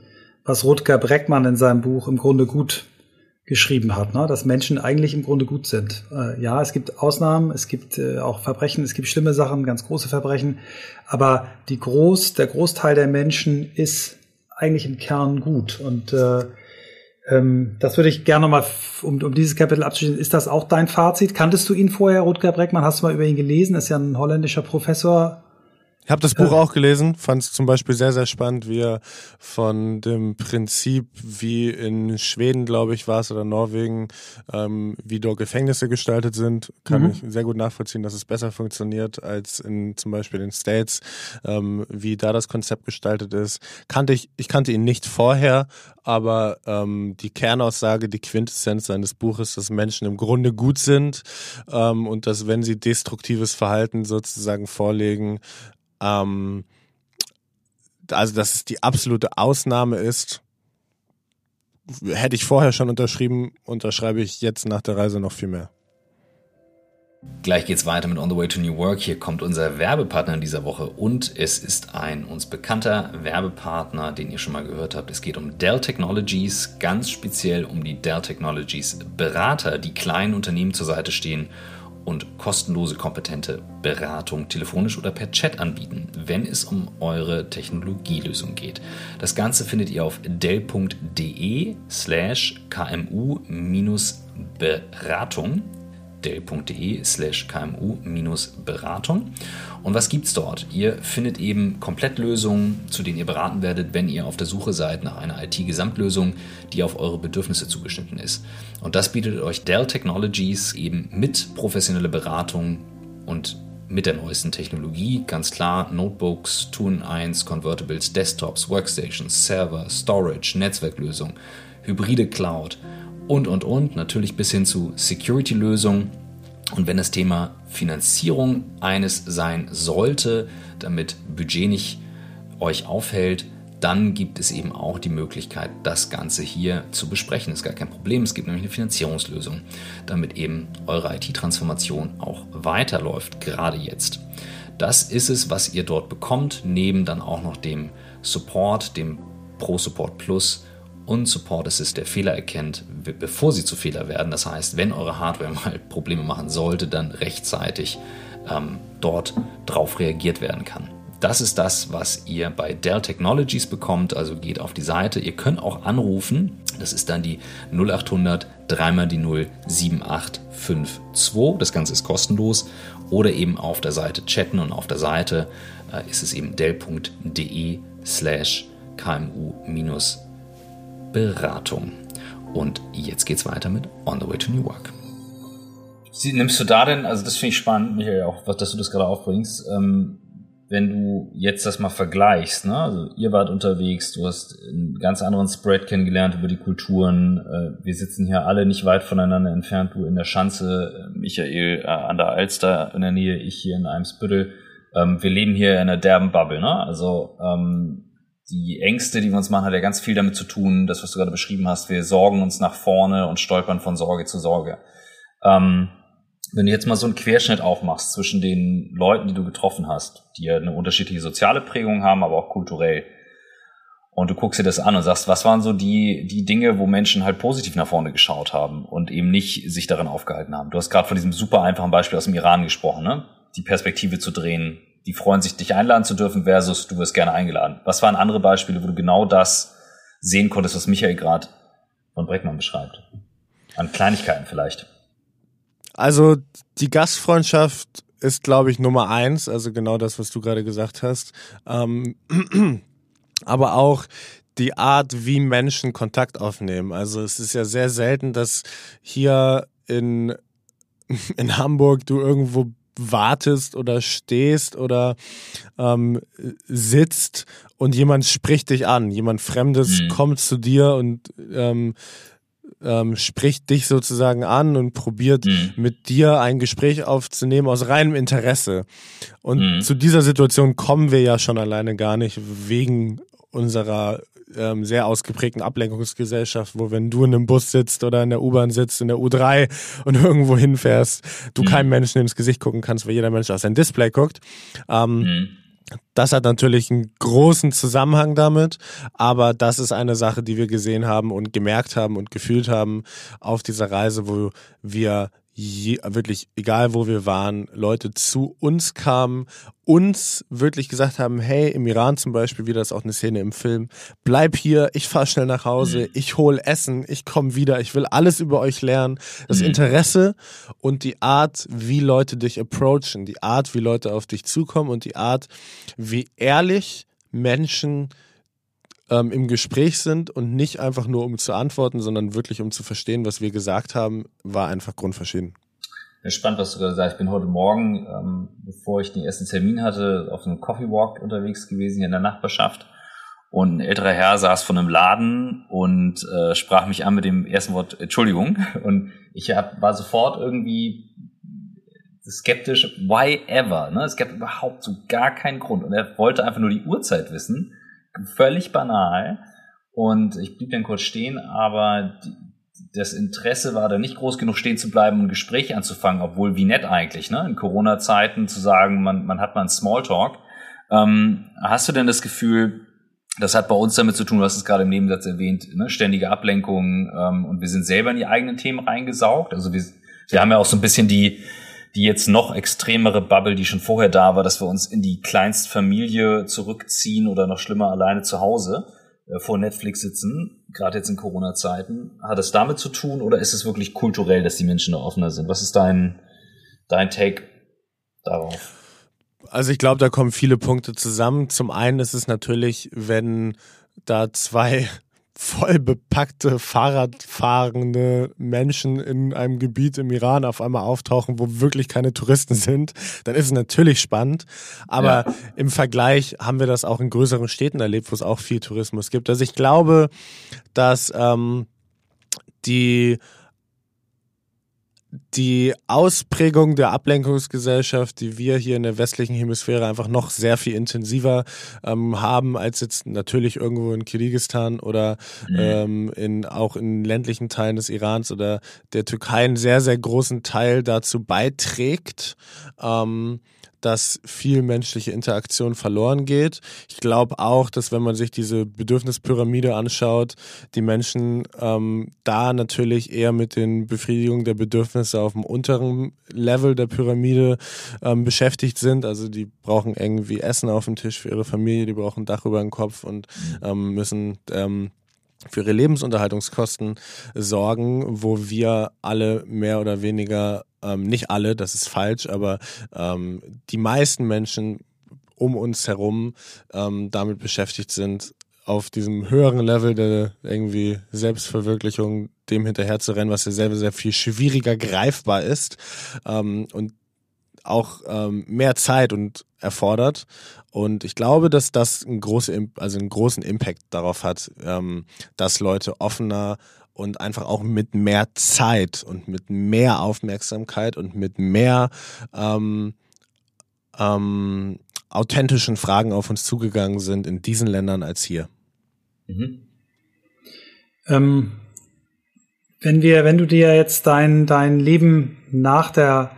was Rutger Breckmann in seinem Buch im Grunde gut geschrieben hat, ne? dass Menschen eigentlich im Grunde gut sind. Äh, ja, es gibt Ausnahmen, es gibt äh, auch Verbrechen, es gibt schlimme Sachen, ganz große Verbrechen, aber die Groß, der Großteil der Menschen ist eigentlich im Kern gut. Und äh, ähm, das würde ich gerne mal, um, um dieses Kapitel abzuschließen, ist das auch dein Fazit? Kanntest du ihn vorher, Rutger Breckmann? Hast du mal über ihn gelesen? Ist ja ein holländischer Professor ich habe das Buch auch gelesen, fand es zum Beispiel sehr, sehr spannend, wie er von dem Prinzip, wie in Schweden, glaube ich, war es, oder Norwegen, ähm, wie dort Gefängnisse gestaltet sind, kann mhm. ich sehr gut nachvollziehen, dass es besser funktioniert als in zum Beispiel den States, ähm, wie da das Konzept gestaltet ist. Kannte ich, ich kannte ihn nicht vorher, aber ähm, die Kernaussage, die Quintessenz seines Buches, dass Menschen im Grunde gut sind ähm, und dass wenn sie destruktives Verhalten sozusagen vorlegen, ähm, also, dass es die absolute Ausnahme ist, hätte ich vorher schon unterschrieben, unterschreibe ich jetzt nach der Reise noch viel mehr. Gleich geht's weiter mit On the Way to New Work. Hier kommt unser Werbepartner in dieser Woche und es ist ein uns bekannter Werbepartner, den ihr schon mal gehört habt. Es geht um Dell Technologies, ganz speziell um die Dell Technologies Berater, die kleinen Unternehmen zur Seite stehen und kostenlose, kompetente Beratung telefonisch oder per Chat anbieten, wenn es um eure Technologielösung geht. Das Ganze findet ihr auf dell.de slash kmu-beratung dell.de slash kmu-beratung. Und was gibt's dort? Ihr findet eben Komplettlösungen, zu denen ihr beraten werdet, wenn ihr auf der Suche seid nach einer IT-Gesamtlösung, die auf eure Bedürfnisse zugeschnitten ist. Und das bietet euch Dell Technologies eben mit professioneller Beratung und mit der neuesten Technologie, ganz klar Notebooks, Tun 1, Convertibles, Desktops, Workstations, Server, Storage, Netzwerklösung, hybride Cloud und, und, und, natürlich bis hin zu Security-Lösungen. Und wenn das Thema Finanzierung eines sein sollte, damit Budget nicht euch aufhält, dann gibt es eben auch die Möglichkeit, das Ganze hier zu besprechen. Das ist gar kein Problem. Es gibt nämlich eine Finanzierungslösung, damit eben eure IT-Transformation auch weiterläuft, gerade jetzt. Das ist es, was ihr dort bekommt, neben dann auch noch dem Support, dem Pro Support Plus und Support Assist, der Fehler erkennt, bevor sie zu Fehler werden. Das heißt, wenn eure Hardware mal Probleme machen sollte, dann rechtzeitig ähm, dort drauf reagiert werden kann. Das ist das, was ihr bei Dell Technologies bekommt. Also geht auf die Seite. Ihr könnt auch anrufen. Das ist dann die 0800 3 die 0 7852. Das Ganze ist kostenlos. Oder eben auf der Seite chatten und auf der Seite äh, ist es eben dell.de slash kmu-beratung. Beratung. Und jetzt geht's weiter mit On the Way to New Work. Sie, nimmst du da denn, also das finde ich spannend, Michael, auch, dass du das gerade aufbringst, ähm, wenn du jetzt das mal vergleichst, ne? also ihr wart unterwegs, du hast einen ganz anderen Spread kennengelernt über die Kulturen, äh, wir sitzen hier alle nicht weit voneinander entfernt, du in der Schanze, äh, Michael äh, an der Alster in der Nähe, ich hier in Eimsbüttel. Ähm, wir leben hier in einer derben Bubble, ne? also ähm, die Ängste, die wir uns machen, hat ja ganz viel damit zu tun, das, was du gerade beschrieben hast, wir sorgen uns nach vorne und stolpern von Sorge zu Sorge. Ähm, wenn du jetzt mal so einen Querschnitt aufmachst zwischen den Leuten, die du getroffen hast, die ja eine unterschiedliche soziale Prägung haben, aber auch kulturell, und du guckst dir das an und sagst, was waren so die, die Dinge, wo Menschen halt positiv nach vorne geschaut haben und eben nicht sich darin aufgehalten haben. Du hast gerade von diesem super einfachen Beispiel aus dem Iran gesprochen, ne? Die Perspektive zu drehen, die freuen sich, dich einladen zu dürfen, versus du wirst gerne eingeladen. Was waren andere Beispiele, wo du genau das sehen konntest, was Michael gerade von Breckmann beschreibt? An Kleinigkeiten vielleicht. Also die Gastfreundschaft ist, glaube ich, Nummer eins, also genau das, was du gerade gesagt hast. Ähm, aber auch die Art, wie Menschen Kontakt aufnehmen. Also es ist ja sehr selten, dass hier in, in Hamburg du irgendwo wartest oder stehst oder ähm, sitzt und jemand spricht dich an, jemand Fremdes mhm. kommt zu dir und ähm, ähm, spricht dich sozusagen an und probiert mhm. mit dir ein Gespräch aufzunehmen aus reinem Interesse. Und mhm. zu dieser Situation kommen wir ja schon alleine gar nicht wegen unserer ähm, sehr ausgeprägten Ablenkungsgesellschaft, wo wenn du in einem Bus sitzt oder in der U-Bahn sitzt, in der U3 und irgendwo hinfährst, du mhm. keinem Menschen ins Gesicht gucken kannst, weil jeder Mensch auf sein Display guckt. Ähm, mhm. Das hat natürlich einen großen Zusammenhang damit, aber das ist eine Sache, die wir gesehen haben und gemerkt haben und gefühlt haben auf dieser Reise, wo wir je, wirklich, egal wo wir waren, Leute zu uns kamen, uns wirklich gesagt haben, hey, im Iran zum Beispiel, wie das auch eine Szene im Film, bleib hier, ich fahr schnell nach Hause, mhm. ich hol Essen, ich komme wieder, ich will alles über euch lernen. Das mhm. Interesse und die Art, wie Leute dich approachen, die Art, wie Leute auf dich zukommen und die Art, wie ehrlich Menschen ähm, im Gespräch sind und nicht einfach nur um zu antworten, sondern wirklich um zu verstehen, was wir gesagt haben, war einfach grundverschieden. Spannend, was du gerade sagst. Ich bin heute Morgen, ähm, bevor ich den ersten Termin hatte, auf einem Coffee Walk unterwegs gewesen hier in der Nachbarschaft. Und ein älterer Herr saß vor einem Laden und äh, sprach mich an mit dem ersten Wort Entschuldigung. Und ich hab, war sofort irgendwie skeptisch, why ever? Ne? Es gab überhaupt so gar keinen Grund. Und er wollte einfach nur die Uhrzeit wissen völlig banal. Und ich blieb dann kurz stehen, aber die, das Interesse war da nicht groß genug stehen zu bleiben und ein Gespräch anzufangen, obwohl wie nett eigentlich, ne? In Corona-Zeiten zu sagen, man, man hat mal einen Smalltalk. Ähm, hast du denn das Gefühl, das hat bei uns damit zu tun, du hast es gerade im Nebensatz erwähnt, ne? ständige Ablenkung ähm, und wir sind selber in die eigenen Themen reingesaugt. Also wir, wir haben ja auch so ein bisschen die, die jetzt noch extremere Bubble, die schon vorher da war, dass wir uns in die Kleinstfamilie zurückziehen oder noch schlimmer alleine zu Hause äh, vor Netflix sitzen, gerade jetzt in Corona-Zeiten. Hat es damit zu tun oder ist es wirklich kulturell, dass die Menschen da offener sind? Was ist dein, dein Take darauf? Also ich glaube, da kommen viele Punkte zusammen. Zum einen ist es natürlich, wenn da zwei voll bepackte, Fahrradfahrende Menschen in einem Gebiet im Iran auf einmal auftauchen, wo wirklich keine Touristen sind, dann ist es natürlich spannend. Aber ja. im Vergleich haben wir das auch in größeren Städten erlebt, wo es auch viel Tourismus gibt. Also ich glaube, dass ähm, die die Ausprägung der Ablenkungsgesellschaft, die wir hier in der westlichen Hemisphäre einfach noch sehr viel intensiver ähm, haben als jetzt natürlich irgendwo in Kirgisistan oder mhm. ähm, in, auch in ländlichen Teilen des Irans oder der Türkei einen sehr, sehr großen Teil dazu beiträgt, ähm, dass viel menschliche Interaktion verloren geht. Ich glaube auch, dass wenn man sich diese Bedürfnispyramide anschaut, die Menschen ähm, da natürlich eher mit den Befriedigungen der Bedürfnisse auf dem unteren Level der Pyramide ähm, beschäftigt sind. Also die brauchen irgendwie Essen auf dem Tisch für ihre Familie, die brauchen Dach über den Kopf und ähm, müssen ähm, für ihre Lebensunterhaltungskosten sorgen, wo wir alle mehr oder weniger, ähm, nicht alle, das ist falsch, aber ähm, die meisten Menschen um uns herum ähm, damit beschäftigt sind, auf diesem höheren Level der irgendwie Selbstverwirklichung dem hinterher zu rennen, was ja selber sehr viel schwieriger greifbar ist. Ähm, und auch ähm, mehr Zeit und erfordert. Und ich glaube, dass das einen, große, also einen großen Impact darauf hat, ähm, dass Leute offener und einfach auch mit mehr Zeit und mit mehr Aufmerksamkeit und mit mehr ähm, ähm, authentischen Fragen auf uns zugegangen sind in diesen Ländern als hier. Mhm. Ähm, wenn wir, wenn du dir jetzt dein, dein Leben nach der,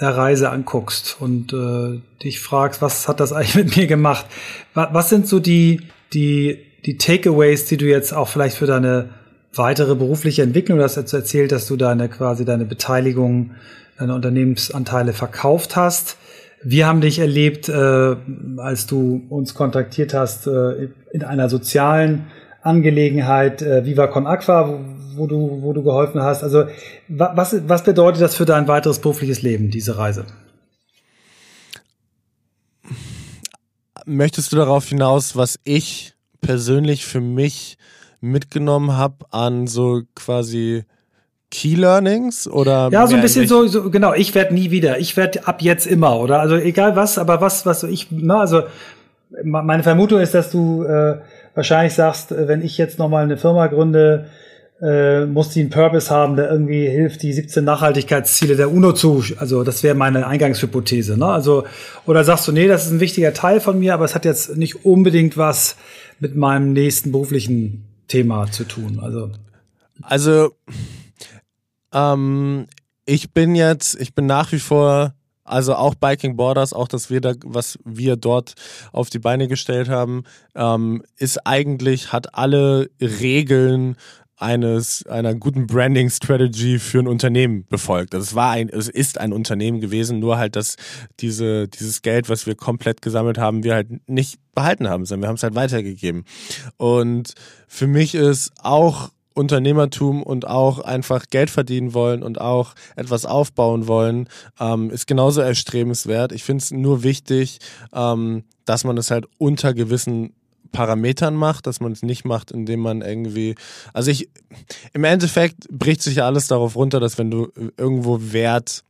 der Reise anguckst und äh, dich fragst, was hat das eigentlich mit mir gemacht? Was, was sind so die, die, die Takeaways, die du jetzt auch vielleicht für deine weitere berufliche Entwicklung. Du hast jetzt erzählt, dass du deine quasi deine Beteiligung, deine Unternehmensanteile verkauft hast. Wir haben dich erlebt, äh, als du uns kontaktiert hast äh, in einer sozialen Angelegenheit, äh, Viva Con Aqua, wo, wo, du, wo du geholfen hast. Also was, was bedeutet das für dein weiteres berufliches Leben, diese Reise? Möchtest du darauf hinaus, was ich persönlich für mich mitgenommen habe an so quasi Key Learnings oder ja so ein bisschen so, so genau ich werde nie wieder ich werde ab jetzt immer oder also egal was aber was was ich na also meine Vermutung ist dass du äh, wahrscheinlich sagst äh, wenn ich jetzt noch mal eine Firma gründe äh, muss die einen Purpose haben, der irgendwie hilft, die 17 Nachhaltigkeitsziele der UNO zu. Also das wäre meine Eingangshypothese. Ne? Also oder sagst du, nee, das ist ein wichtiger Teil von mir, aber es hat jetzt nicht unbedingt was mit meinem nächsten beruflichen Thema zu tun. Also, also ähm, ich bin jetzt, ich bin nach wie vor, also auch Biking Borders, auch das wir da, was wir dort auf die Beine gestellt haben, ähm, ist eigentlich, hat alle Regeln eines einer guten Branding Strategy für ein Unternehmen befolgt. Also es war ein es ist ein Unternehmen gewesen, nur halt dass diese dieses Geld, was wir komplett gesammelt haben, wir halt nicht behalten haben, sondern wir haben es halt weitergegeben. Und für mich ist auch Unternehmertum und auch einfach Geld verdienen wollen und auch etwas aufbauen wollen, ähm, ist genauso erstrebenswert. Ich finde es nur wichtig, ähm, dass man es halt unter gewissen Parametern macht, dass man es nicht macht, indem man irgendwie, also ich, im Endeffekt bricht sich ja alles darauf runter, dass wenn du irgendwo Wert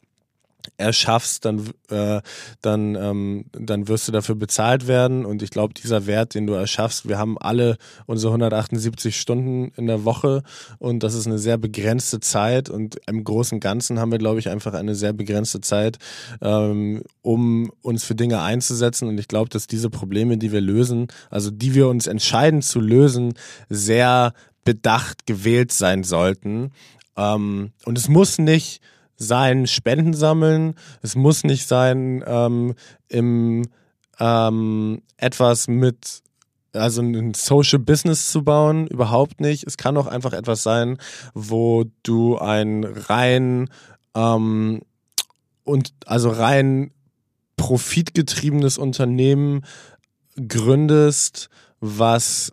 erschaffst, dann, äh, dann, ähm, dann wirst du dafür bezahlt werden. Und ich glaube, dieser Wert, den du erschaffst, wir haben alle unsere 178 Stunden in der Woche und das ist eine sehr begrenzte Zeit. Und im Großen und Ganzen haben wir, glaube ich, einfach eine sehr begrenzte Zeit, ähm, um uns für Dinge einzusetzen. Und ich glaube, dass diese Probleme, die wir lösen, also die wir uns entscheiden zu lösen, sehr bedacht gewählt sein sollten. Ähm, und es muss nicht sein Spenden sammeln. Es muss nicht sein ähm, im ähm, etwas mit also ein Social Business zu bauen, überhaupt nicht. Es kann auch einfach etwas sein, wo du ein rein ähm, und also rein profitgetriebenes Unternehmen gründest, was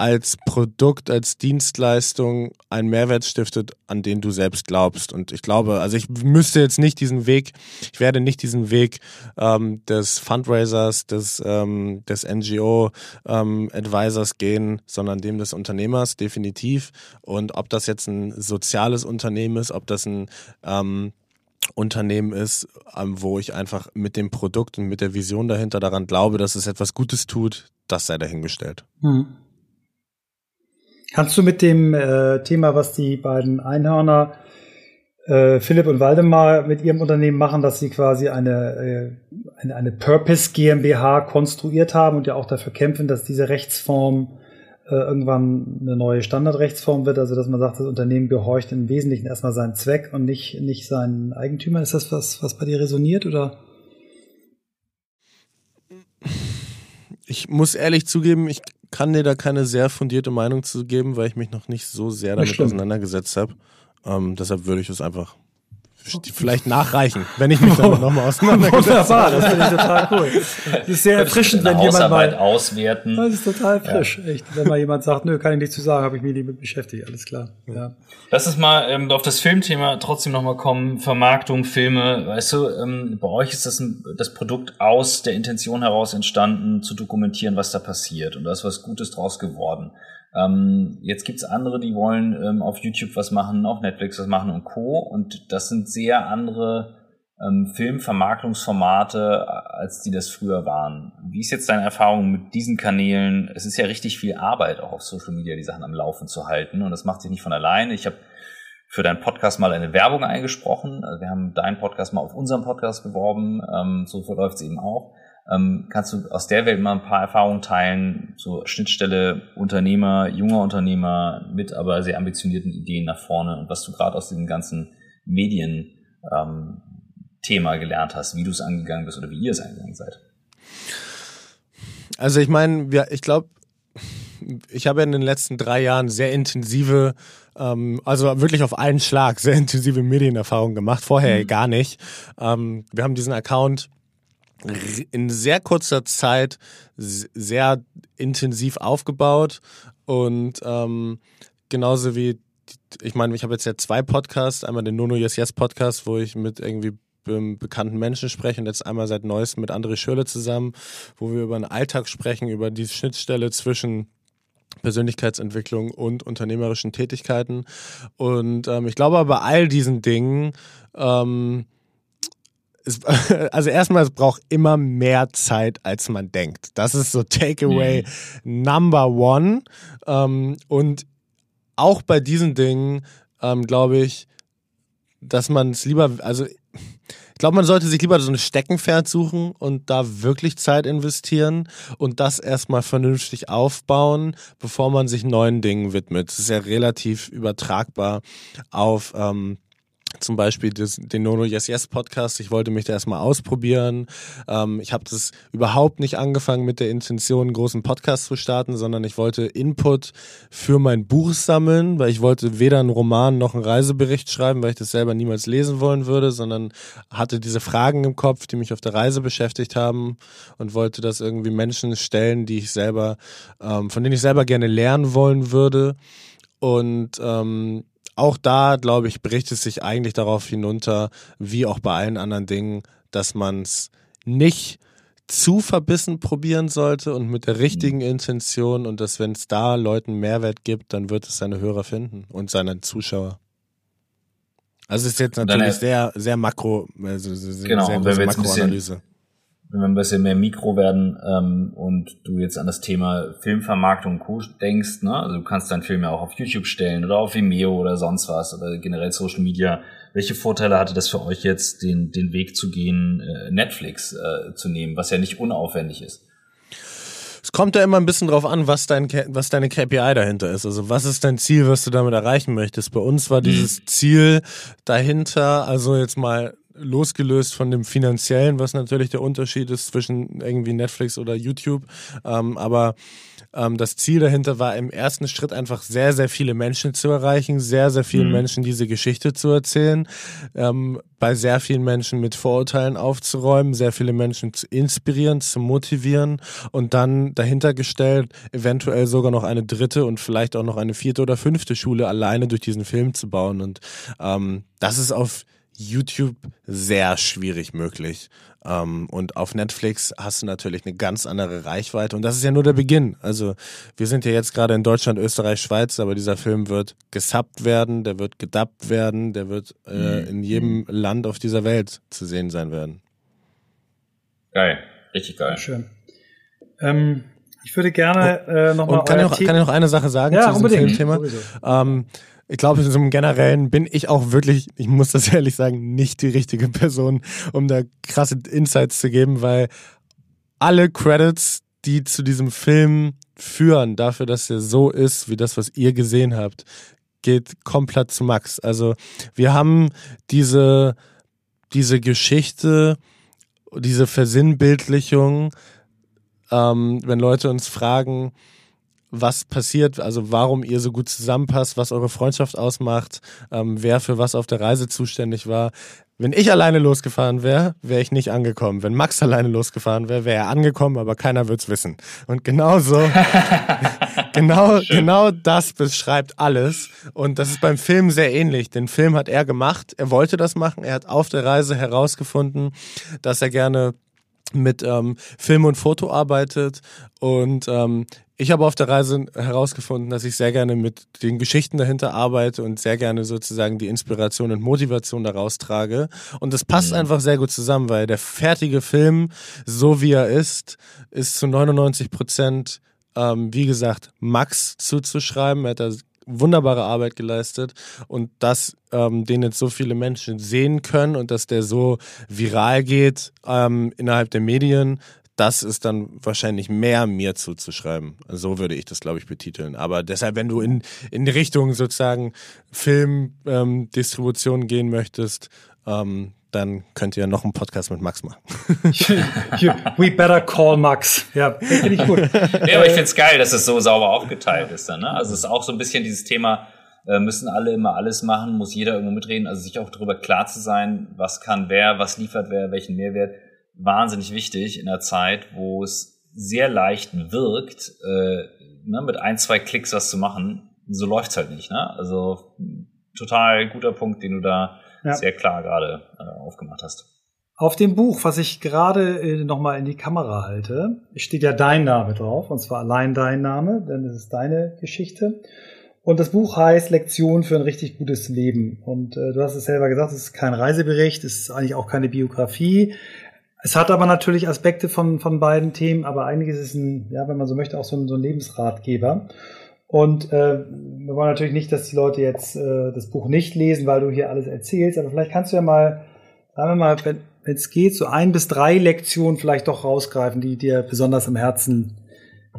als Produkt, als Dienstleistung einen Mehrwert stiftet, an den du selbst glaubst. Und ich glaube, also ich müsste jetzt nicht diesen Weg, ich werde nicht diesen Weg ähm, des Fundraisers, des, ähm, des NGO-Advisors ähm, gehen, sondern dem des Unternehmers, definitiv. Und ob das jetzt ein soziales Unternehmen ist, ob das ein ähm, Unternehmen ist, ähm, wo ich einfach mit dem Produkt und mit der Vision dahinter daran glaube, dass es etwas Gutes tut, das sei dahingestellt. Mhm. Kannst du mit dem äh, Thema, was die beiden Einhörner äh, Philipp und Waldemar mit ihrem Unternehmen machen, dass sie quasi eine, äh, eine, eine Purpose GmbH konstruiert haben und ja auch dafür kämpfen, dass diese Rechtsform äh, irgendwann eine neue Standardrechtsform wird, also dass man sagt, das Unternehmen gehorcht im Wesentlichen erstmal seinen Zweck und nicht, nicht seinen Eigentümern. Ist das was, was bei dir resoniert oder? Ich muss ehrlich zugeben, ich kann dir da keine sehr fundierte Meinung zu geben, weil ich mich noch nicht so sehr damit auseinandergesetzt habe. Ähm, deshalb würde ich es einfach vielleicht nachreichen, wenn ich mich damit nochmal auseinandergesetzt habe. Wunderbar, das finde ich total cool. Das ist sehr erfrischend, wenn jemand mal auswerten. Das ist total frisch, ja. echt. Wenn mal jemand sagt, nö, kann ich nichts zu sagen, habe ich mich nicht mit beschäftigt, alles klar. Ja. Lass uns mal ähm, auf das Filmthema trotzdem nochmal kommen. Vermarktung, Filme, weißt du, ähm, bei euch ist das ein, das Produkt aus der Intention heraus entstanden, zu dokumentieren, was da passiert. Und da ist was Gutes draus geworden. Ähm, jetzt gibt's andere, die wollen ähm, auf YouTube was machen, auf Netflix was machen und Co. Und das sind sehr andere ähm, Filmvermarktungsformate, als die das früher waren. Wie ist jetzt deine Erfahrung mit diesen Kanälen? Es ist ja richtig viel Arbeit, auch auf Social Media die Sachen am Laufen zu halten und das macht sich nicht von alleine. Ich habe für deinen Podcast mal eine Werbung eingesprochen. Also wir haben deinen Podcast mal auf unserem Podcast beworben. Ähm, so verläuft es eben auch. Ähm, kannst du aus der Welt mal ein paar Erfahrungen teilen, so Schnittstelle Unternehmer, junger Unternehmer mit aber sehr ambitionierten Ideen nach vorne und was du gerade aus diesem ganzen Medien ähm, Thema gelernt hast, wie du es angegangen bist oder wie ihr es angegangen seid? Also ich meine, ich glaube, ich habe in den letzten drei Jahren sehr intensive, ähm, also wirklich auf einen Schlag sehr intensive Medienerfahrungen gemacht, vorher mhm. gar nicht. Ähm, wir haben diesen Account in sehr kurzer Zeit sehr intensiv aufgebaut und ähm, genauso wie ich meine, ich habe jetzt ja zwei Podcasts, einmal den Nono Yes Yes Podcast, wo ich mit irgendwie bekannten Menschen sprechen, jetzt einmal seit neuestem mit André Schürle zusammen, wo wir über den Alltag sprechen, über die Schnittstelle zwischen Persönlichkeitsentwicklung und unternehmerischen Tätigkeiten. Und ähm, ich glaube, bei all diesen Dingen, ähm, es, also erstmal, es braucht immer mehr Zeit, als man denkt. Das ist so Takeaway mhm. Number One. Ähm, und auch bei diesen Dingen, ähm, glaube ich, dass man es lieber, also ich glaube, man sollte sich lieber so ein Steckenpferd suchen und da wirklich Zeit investieren und das erstmal vernünftig aufbauen, bevor man sich neuen Dingen widmet. Das ist ja relativ übertragbar auf ähm, zum Beispiel das, den Nono Yes Yes Podcast. Ich wollte mich da erstmal ausprobieren. Ähm, ich habe das überhaupt nicht angefangen mit der Intention, einen großen Podcast zu starten, sondern ich wollte Input für mein Buch sammeln, weil ich wollte weder einen Roman noch einen Reisebericht schreiben, weil ich das selber niemals lesen wollen würde, sondern hatte diese Fragen im Kopf, die mich auf der Reise beschäftigt haben und wollte das irgendwie Menschen stellen, die ich selber, ähm, von denen ich selber gerne lernen wollen würde. Und ähm, auch da, glaube ich, bricht es sich eigentlich darauf hinunter, wie auch bei allen anderen Dingen, dass man es nicht zu verbissen probieren sollte und mit der richtigen mhm. Intention und dass, wenn es da Leuten Mehrwert gibt, dann wird es seine Hörer finden und seine Zuschauer. Also es ist jetzt natürlich sehr, sehr makro, also sehr, genau, sehr große Makroanalyse wenn wir ein bisschen mehr Mikro werden ähm, und du jetzt an das Thema Filmvermarktung und Co. denkst, ne? also du kannst deinen Film ja auch auf YouTube stellen oder auf Vimeo oder sonst was oder generell Social Media. Welche Vorteile hatte das für euch jetzt, den, den Weg zu gehen, äh, Netflix äh, zu nehmen, was ja nicht unaufwendig ist? Es kommt ja immer ein bisschen drauf an, was, dein, was deine KPI dahinter ist. Also was ist dein Ziel, was du damit erreichen möchtest? Bei uns war mhm. dieses Ziel dahinter, also jetzt mal losgelöst von dem finanziellen, was natürlich der Unterschied ist zwischen irgendwie Netflix oder YouTube. Ähm, aber ähm, das Ziel dahinter war im ersten Schritt einfach sehr, sehr viele Menschen zu erreichen, sehr, sehr vielen mhm. Menschen diese Geschichte zu erzählen, ähm, bei sehr vielen Menschen mit Vorurteilen aufzuräumen, sehr viele Menschen zu inspirieren, zu motivieren und dann dahinter gestellt, eventuell sogar noch eine dritte und vielleicht auch noch eine vierte oder fünfte Schule alleine durch diesen Film zu bauen. Und ähm, das ist auf YouTube sehr schwierig möglich. Ähm, und auf Netflix hast du natürlich eine ganz andere Reichweite. Und das ist ja nur der Beginn. Also wir sind ja jetzt gerade in Deutschland, Österreich, Schweiz, aber dieser Film wird gesubbt werden, der wird gedubbt werden, der wird äh, mhm. in jedem Land auf dieser Welt zu sehen sein werden. Geil, richtig geil. Schön. Ähm, ich würde gerne äh, nochmal. Kann, ich kann ich noch eine Sache sagen ja, zu diesem unbedingt. Filmthema? Ähm, ich glaube, einem Generellen bin ich auch wirklich, ich muss das ehrlich sagen, nicht die richtige Person, um da krasse Insights zu geben, weil alle Credits, die zu diesem Film führen, dafür, dass er so ist, wie das, was ihr gesehen habt, geht komplett zu Max. Also wir haben diese, diese Geschichte, diese Versinnbildlichung, ähm, wenn Leute uns fragen, was passiert, also warum ihr so gut zusammenpasst, was eure Freundschaft ausmacht, ähm, wer für was auf der Reise zuständig war. Wenn ich alleine losgefahren wäre, wäre ich nicht angekommen. Wenn Max alleine losgefahren wäre, wäre er angekommen, aber keiner wird's wissen. Und genau so, genau, genau das beschreibt alles. Und das ist beim Film sehr ähnlich. Den Film hat er gemacht. Er wollte das machen. Er hat auf der Reise herausgefunden, dass er gerne mit ähm, Film und Foto arbeitet und ähm, ich habe auf der Reise herausgefunden, dass ich sehr gerne mit den Geschichten dahinter arbeite und sehr gerne sozusagen die Inspiration und Motivation daraus trage. Und das passt mhm. einfach sehr gut zusammen, weil der fertige Film, so wie er ist, ist zu 99 Prozent, ähm, wie gesagt, Max zuzuschreiben. Er hat da wunderbare Arbeit geleistet und dass ähm, den jetzt so viele Menschen sehen können und dass der so viral geht ähm, innerhalb der Medien, das ist dann wahrscheinlich mehr mir zuzuschreiben. So würde ich das, glaube ich, betiteln. Aber deshalb, wenn du in, in die Richtung sozusagen Filmdistribution ähm, gehen möchtest, ähm, dann könnt ihr noch einen Podcast mit Max machen. We better call Max. Ja, finde ich gut. Ja, aber ich finde es geil, dass es so sauber aufgeteilt ist dann. Ne? Also es ist auch so ein bisschen dieses Thema, äh, müssen alle immer alles machen, muss jeder irgendwo mitreden. Also sich auch darüber klar zu sein, was kann wer, was liefert wer, welchen Mehrwert wahnsinnig wichtig in der Zeit, wo es sehr leicht wirkt, äh, ne, mit ein, zwei Klicks was zu machen. So läuft's halt nicht. Ne? Also total guter Punkt, den du da ja. sehr klar gerade äh, aufgemacht hast. Auf dem Buch, was ich gerade äh, nochmal in die Kamera halte, steht ja dein Name drauf, und zwar allein dein Name, denn es ist deine Geschichte. Und das Buch heißt Lektion für ein richtig gutes Leben. Und äh, du hast es selber gesagt, es ist kein Reisebericht, es ist eigentlich auch keine Biografie. Es hat aber natürlich Aspekte von, von beiden Themen, aber eigentlich ist es ein, ja, wenn man so möchte, auch so ein, so ein Lebensratgeber. Und äh, wir wollen natürlich nicht, dass die Leute jetzt äh, das Buch nicht lesen, weil du hier alles erzählst, aber vielleicht kannst du ja mal, sagen wir mal, wenn es geht, so ein bis drei Lektionen vielleicht doch rausgreifen, die dir besonders am Herzen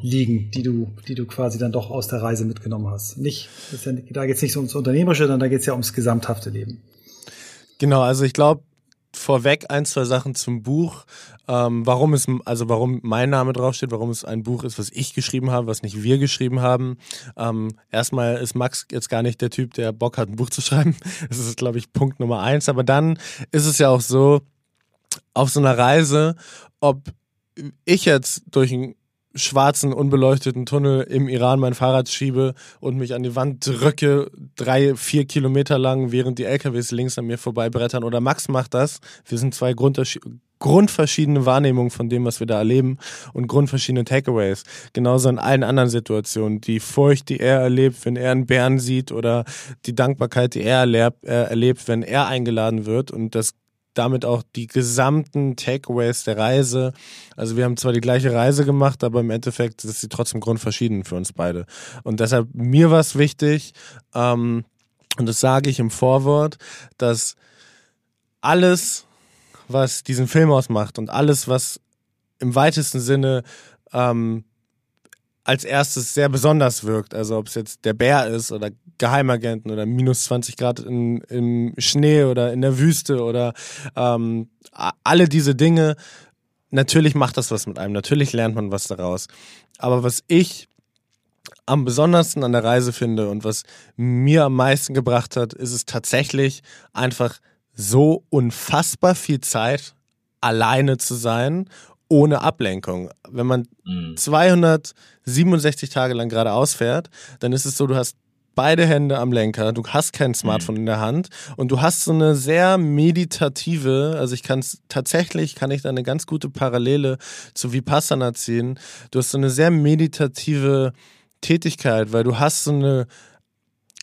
liegen, die du, die du quasi dann doch aus der Reise mitgenommen hast. Nicht, ja, da geht es nicht so ums Unternehmerische, sondern da geht es ja ums gesamthafte Leben. Genau, also ich glaube, vorweg ein, zwei Sachen zum Buch. Ähm, warum es, also warum mein Name draufsteht, warum es ein Buch ist, was ich geschrieben habe, was nicht wir geschrieben haben. Ähm, erstmal ist Max jetzt gar nicht der Typ, der Bock hat, ein Buch zu schreiben. Das ist, glaube ich, Punkt Nummer eins. Aber dann ist es ja auch so, auf so einer Reise, ob ich jetzt durch ein schwarzen, unbeleuchteten Tunnel im Iran mein Fahrrad schiebe und mich an die Wand drücke, drei, vier Kilometer lang, während die LKWs links an mir vorbeibrettern. Oder Max macht das. Wir sind zwei grundverschiedene Wahrnehmungen von dem, was wir da erleben und grundverschiedene Takeaways. Genauso in allen anderen Situationen. Die Furcht, die er erlebt, wenn er einen Bären sieht oder die Dankbarkeit, die er er erlebt wenn er eingeladen wird und das damit auch die gesamten Takeaways der Reise. Also wir haben zwar die gleiche Reise gemacht, aber im Endeffekt ist sie trotzdem grundverschieden für uns beide. Und deshalb mir war es wichtig, ähm, und das sage ich im Vorwort, dass alles, was diesen Film ausmacht und alles, was im weitesten Sinne ähm, als erstes sehr besonders wirkt. Also ob es jetzt der Bär ist oder Geheimagenten oder minus 20 Grad in, im Schnee oder in der Wüste oder ähm, alle diese Dinge. Natürlich macht das was mit einem, natürlich lernt man was daraus. Aber was ich am besondersten an der Reise finde und was mir am meisten gebracht hat, ist es tatsächlich einfach so unfassbar viel Zeit alleine zu sein ohne Ablenkung. Wenn man mhm. 267 Tage lang geradeaus fährt, dann ist es so, du hast beide Hände am Lenker, du hast kein Smartphone mhm. in der Hand und du hast so eine sehr meditative, also ich kann es tatsächlich, kann ich da eine ganz gute Parallele zu Vipassana ziehen. Du hast so eine sehr meditative Tätigkeit, weil du hast so eine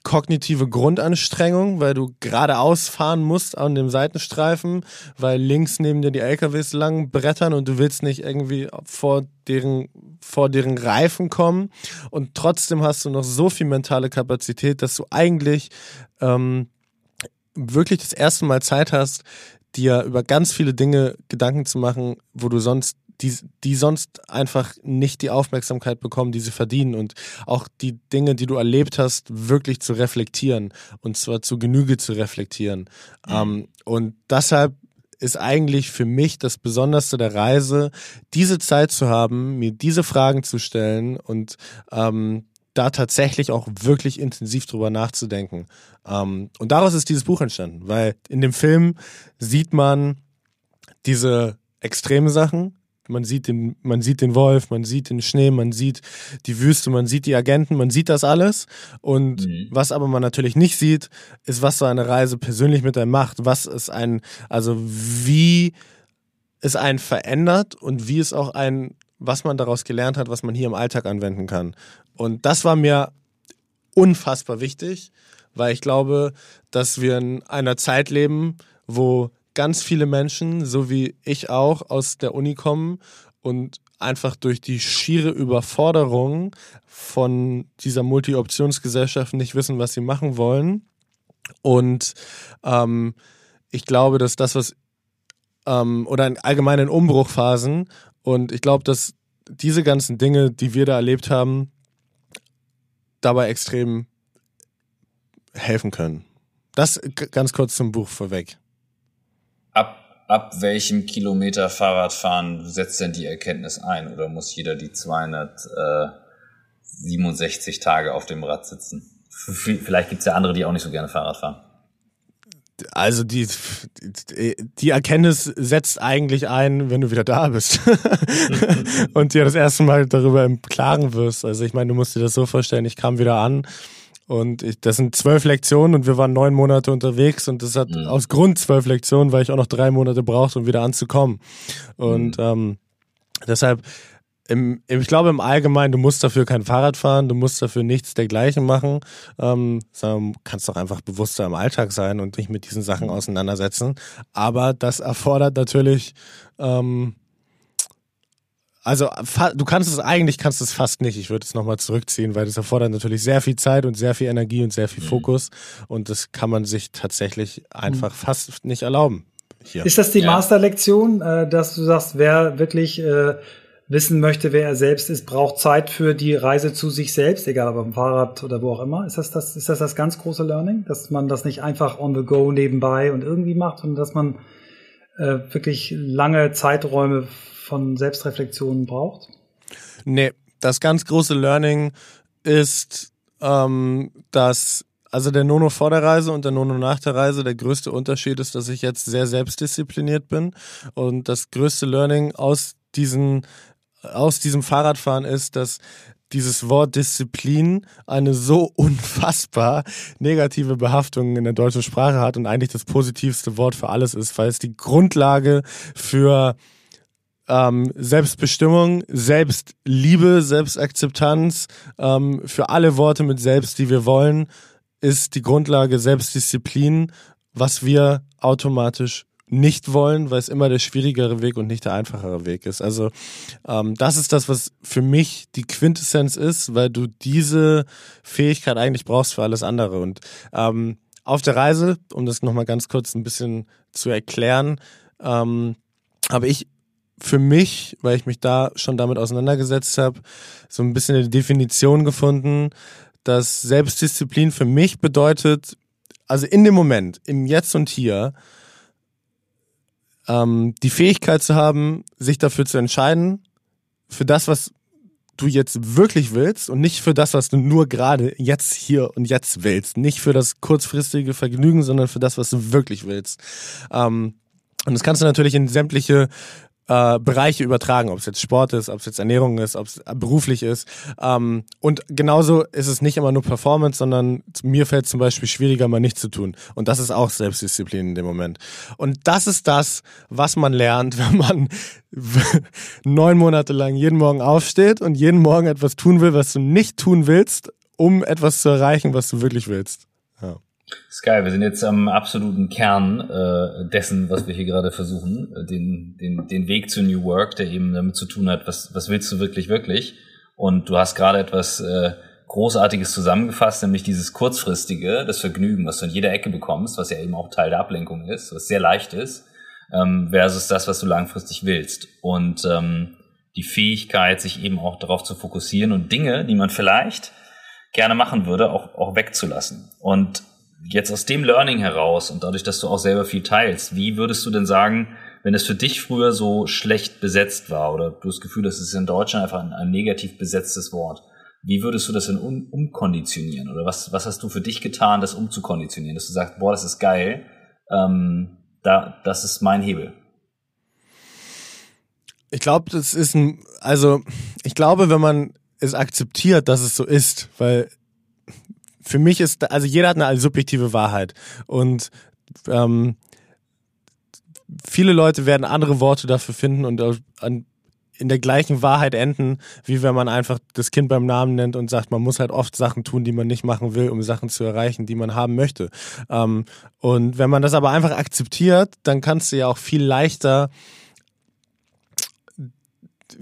kognitive Grundanstrengung, weil du geradeaus fahren musst an dem Seitenstreifen, weil links neben dir die LKWs lang brettern und du willst nicht irgendwie vor deren, vor deren Reifen kommen. Und trotzdem hast du noch so viel mentale Kapazität, dass du eigentlich ähm, wirklich das erste Mal Zeit hast, dir über ganz viele Dinge Gedanken zu machen, wo du sonst die, die sonst einfach nicht die Aufmerksamkeit bekommen, die sie verdienen und auch die Dinge, die du erlebt hast, wirklich zu reflektieren und zwar zu Genüge zu reflektieren. Mhm. Ähm, und deshalb ist eigentlich für mich das Besonderste der Reise, diese Zeit zu haben, mir diese Fragen zu stellen und ähm, da tatsächlich auch wirklich intensiv drüber nachzudenken. Ähm, und daraus ist dieses Buch entstanden, weil in dem Film sieht man diese extremen Sachen, man sieht den, man sieht den Wolf, man sieht den Schnee, man sieht die Wüste, man sieht die Agenten, man sieht das alles. Und mhm. was aber man natürlich nicht sieht, ist, was so eine Reise persönlich mit einem macht. Was ist ein, also wie es einen verändert und wie es auch ein, was man daraus gelernt hat, was man hier im Alltag anwenden kann. Und das war mir unfassbar wichtig, weil ich glaube, dass wir in einer Zeit leben, wo ganz viele Menschen, so wie ich auch, aus der Uni kommen und einfach durch die schiere Überforderung von dieser Multi-Optionsgesellschaft nicht wissen, was sie machen wollen. Und ähm, ich glaube, dass das, was ähm, oder in allgemeinen Umbruchphasen und ich glaube, dass diese ganzen Dinge, die wir da erlebt haben, dabei extrem helfen können. Das ganz kurz zum Buch vorweg. Ab, ab welchem Kilometer Fahrradfahren setzt denn die Erkenntnis ein? Oder muss jeder die 267 Tage auf dem Rad sitzen? Vielleicht gibt es ja andere, die auch nicht so gerne Fahrrad fahren. Also die, die Erkenntnis setzt eigentlich ein, wenn du wieder da bist und dir das erste Mal darüber im Klaren wirst. Also ich meine, du musst dir das so vorstellen, ich kam wieder an und ich, das sind zwölf Lektionen und wir waren neun Monate unterwegs und das hat mhm. aus Grund zwölf Lektionen, weil ich auch noch drei Monate brauchte, um wieder anzukommen. Und mhm. ähm, deshalb, im, ich glaube im Allgemeinen, du musst dafür kein Fahrrad fahren, du musst dafür nichts dergleichen machen, ähm, sondern kannst doch einfach bewusster im Alltag sein und dich mit diesen Sachen mhm. auseinandersetzen. Aber das erfordert natürlich ähm, also du kannst es eigentlich kannst es fast nicht. Ich würde es nochmal zurückziehen, weil das erfordert natürlich sehr viel Zeit und sehr viel Energie und sehr viel mhm. Fokus. Und das kann man sich tatsächlich einfach mhm. fast nicht erlauben. Hier. Ist das die ja. Masterlektion, äh, dass du sagst, wer wirklich äh, wissen möchte, wer er selbst ist, braucht Zeit für die Reise zu sich selbst, egal ob auf dem Fahrrad oder wo auch immer. Ist das das, ist das das ganz große Learning, dass man das nicht einfach on the go nebenbei und irgendwie macht, sondern dass man äh, wirklich lange Zeiträume von Selbstreflexionen braucht? Nee, das ganz große Learning ist, ähm, dass also der Nono vor der Reise und der Nono nach der Reise, der größte Unterschied ist, dass ich jetzt sehr selbstdiszipliniert bin. Und das größte Learning aus diesen, aus diesem Fahrradfahren ist, dass dieses Wort Disziplin eine so unfassbar negative Behaftung in der deutschen Sprache hat und eigentlich das positivste Wort für alles ist, weil es die Grundlage für ähm, Selbstbestimmung, Selbstliebe, Selbstakzeptanz, ähm, für alle Worte mit Selbst, die wir wollen, ist die Grundlage Selbstdisziplin, was wir automatisch nicht wollen, weil es immer der schwierigere Weg und nicht der einfachere Weg ist. Also ähm, das ist das, was für mich die Quintessenz ist, weil du diese Fähigkeit eigentlich brauchst für alles andere. Und ähm, auf der Reise, um das nochmal ganz kurz ein bisschen zu erklären, ähm, habe ich für mich, weil ich mich da schon damit auseinandergesetzt habe, so ein bisschen eine Definition gefunden, dass Selbstdisziplin für mich bedeutet, also in dem Moment, im Jetzt und Hier, ähm, die Fähigkeit zu haben, sich dafür zu entscheiden, für das, was du jetzt wirklich willst und nicht für das, was du nur gerade jetzt hier und jetzt willst. Nicht für das kurzfristige Vergnügen, sondern für das, was du wirklich willst. Ähm, und das kannst du natürlich in sämtliche äh, Bereiche übertragen, ob es jetzt Sport ist, ob es jetzt Ernährung ist, ob es beruflich ist. Ähm, und genauso ist es nicht immer nur Performance, sondern mir fällt zum Beispiel schwieriger, mal nichts zu tun. Und das ist auch Selbstdisziplin in dem Moment. Und das ist das, was man lernt, wenn man neun Monate lang jeden Morgen aufsteht und jeden Morgen etwas tun will, was du nicht tun willst, um etwas zu erreichen, was du wirklich willst. Ja. Sky, wir sind jetzt am absoluten Kern äh, dessen, was wir hier gerade versuchen, äh, den, den, den Weg zu New Work, der eben damit zu tun hat, was, was willst du wirklich, wirklich? Und du hast gerade etwas äh, Großartiges zusammengefasst, nämlich dieses kurzfristige, das Vergnügen, was du in jeder Ecke bekommst, was ja eben auch Teil der Ablenkung ist, was sehr leicht ist, ähm, versus das, was du langfristig willst. Und ähm, die Fähigkeit, sich eben auch darauf zu fokussieren und Dinge, die man vielleicht gerne machen würde, auch, auch wegzulassen. Und jetzt aus dem Learning heraus und dadurch, dass du auch selber viel teilst, wie würdest du denn sagen, wenn es für dich früher so schlecht besetzt war oder du das Gefühl, dass es in Deutschland einfach ein, ein negativ besetztes Wort, wie würdest du das denn um, umkonditionieren? Oder was, was hast du für dich getan, das umzukonditionieren? Dass du sagst, boah, das ist geil, ähm, da, das ist mein Hebel. Ich glaube, das ist ein, also ich glaube, wenn man es akzeptiert, dass es so ist, weil für mich ist, also jeder hat eine subjektive Wahrheit. Und ähm, viele Leute werden andere Worte dafür finden und an, in der gleichen Wahrheit enden, wie wenn man einfach das Kind beim Namen nennt und sagt, man muss halt oft Sachen tun, die man nicht machen will, um Sachen zu erreichen, die man haben möchte. Ähm, und wenn man das aber einfach akzeptiert, dann kannst du ja auch viel leichter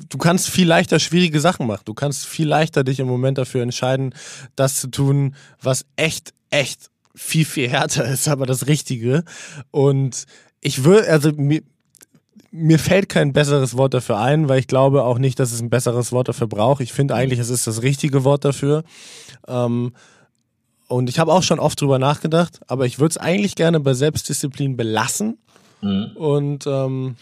du kannst viel leichter schwierige Sachen machen. Du kannst viel leichter dich im Moment dafür entscheiden, das zu tun, was echt, echt viel, viel härter ist, aber das Richtige. Und ich würde, also mir, mir fällt kein besseres Wort dafür ein, weil ich glaube auch nicht, dass es ein besseres Wort dafür braucht. Ich finde eigentlich, es ist das richtige Wort dafür. Ähm, und ich habe auch schon oft drüber nachgedacht, aber ich würde es eigentlich gerne bei Selbstdisziplin belassen. Mhm. Und ähm,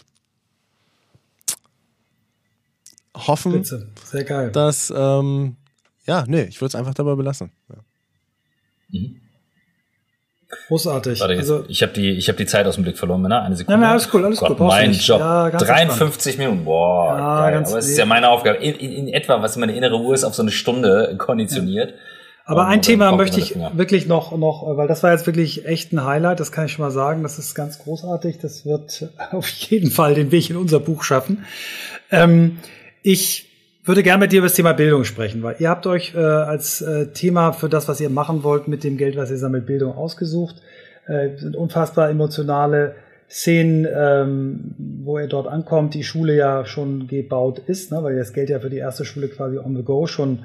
hoffen, Bitte. Sehr geil. dass, ähm, ja, nee, ich würde es einfach dabei belassen. Ja. Mhm. Großartig. Warte, also, ich habe die, ich hab die Zeit aus dem Blick verloren, Männer. Eine Sekunde. Nein, nein, alles cool, alles Gott, Mein Job. Ja, 53 Minuten. Boah, ja, geil. Aber es ist ja meine Aufgabe. In, in, in, etwa, was meine innere Uhr ist, auf so eine Stunde konditioniert. Ja. Aber ein Thema möchte ich wirklich noch, noch, weil das war jetzt wirklich echt ein Highlight, das kann ich schon mal sagen. Das ist ganz großartig. Das wird auf jeden Fall den Weg in unser Buch schaffen. Ähm, ich würde gerne mit dir über das Thema Bildung sprechen, weil ihr habt euch äh, als äh, Thema für das, was ihr machen wollt, mit dem Geld, was ihr sammelt, Bildung ausgesucht. Äh, sind unfassbar emotionale Szenen, ähm, wo ihr dort ankommt, die Schule ja schon gebaut ist, ne, weil ihr das Geld ja für die erste Schule quasi on the go schon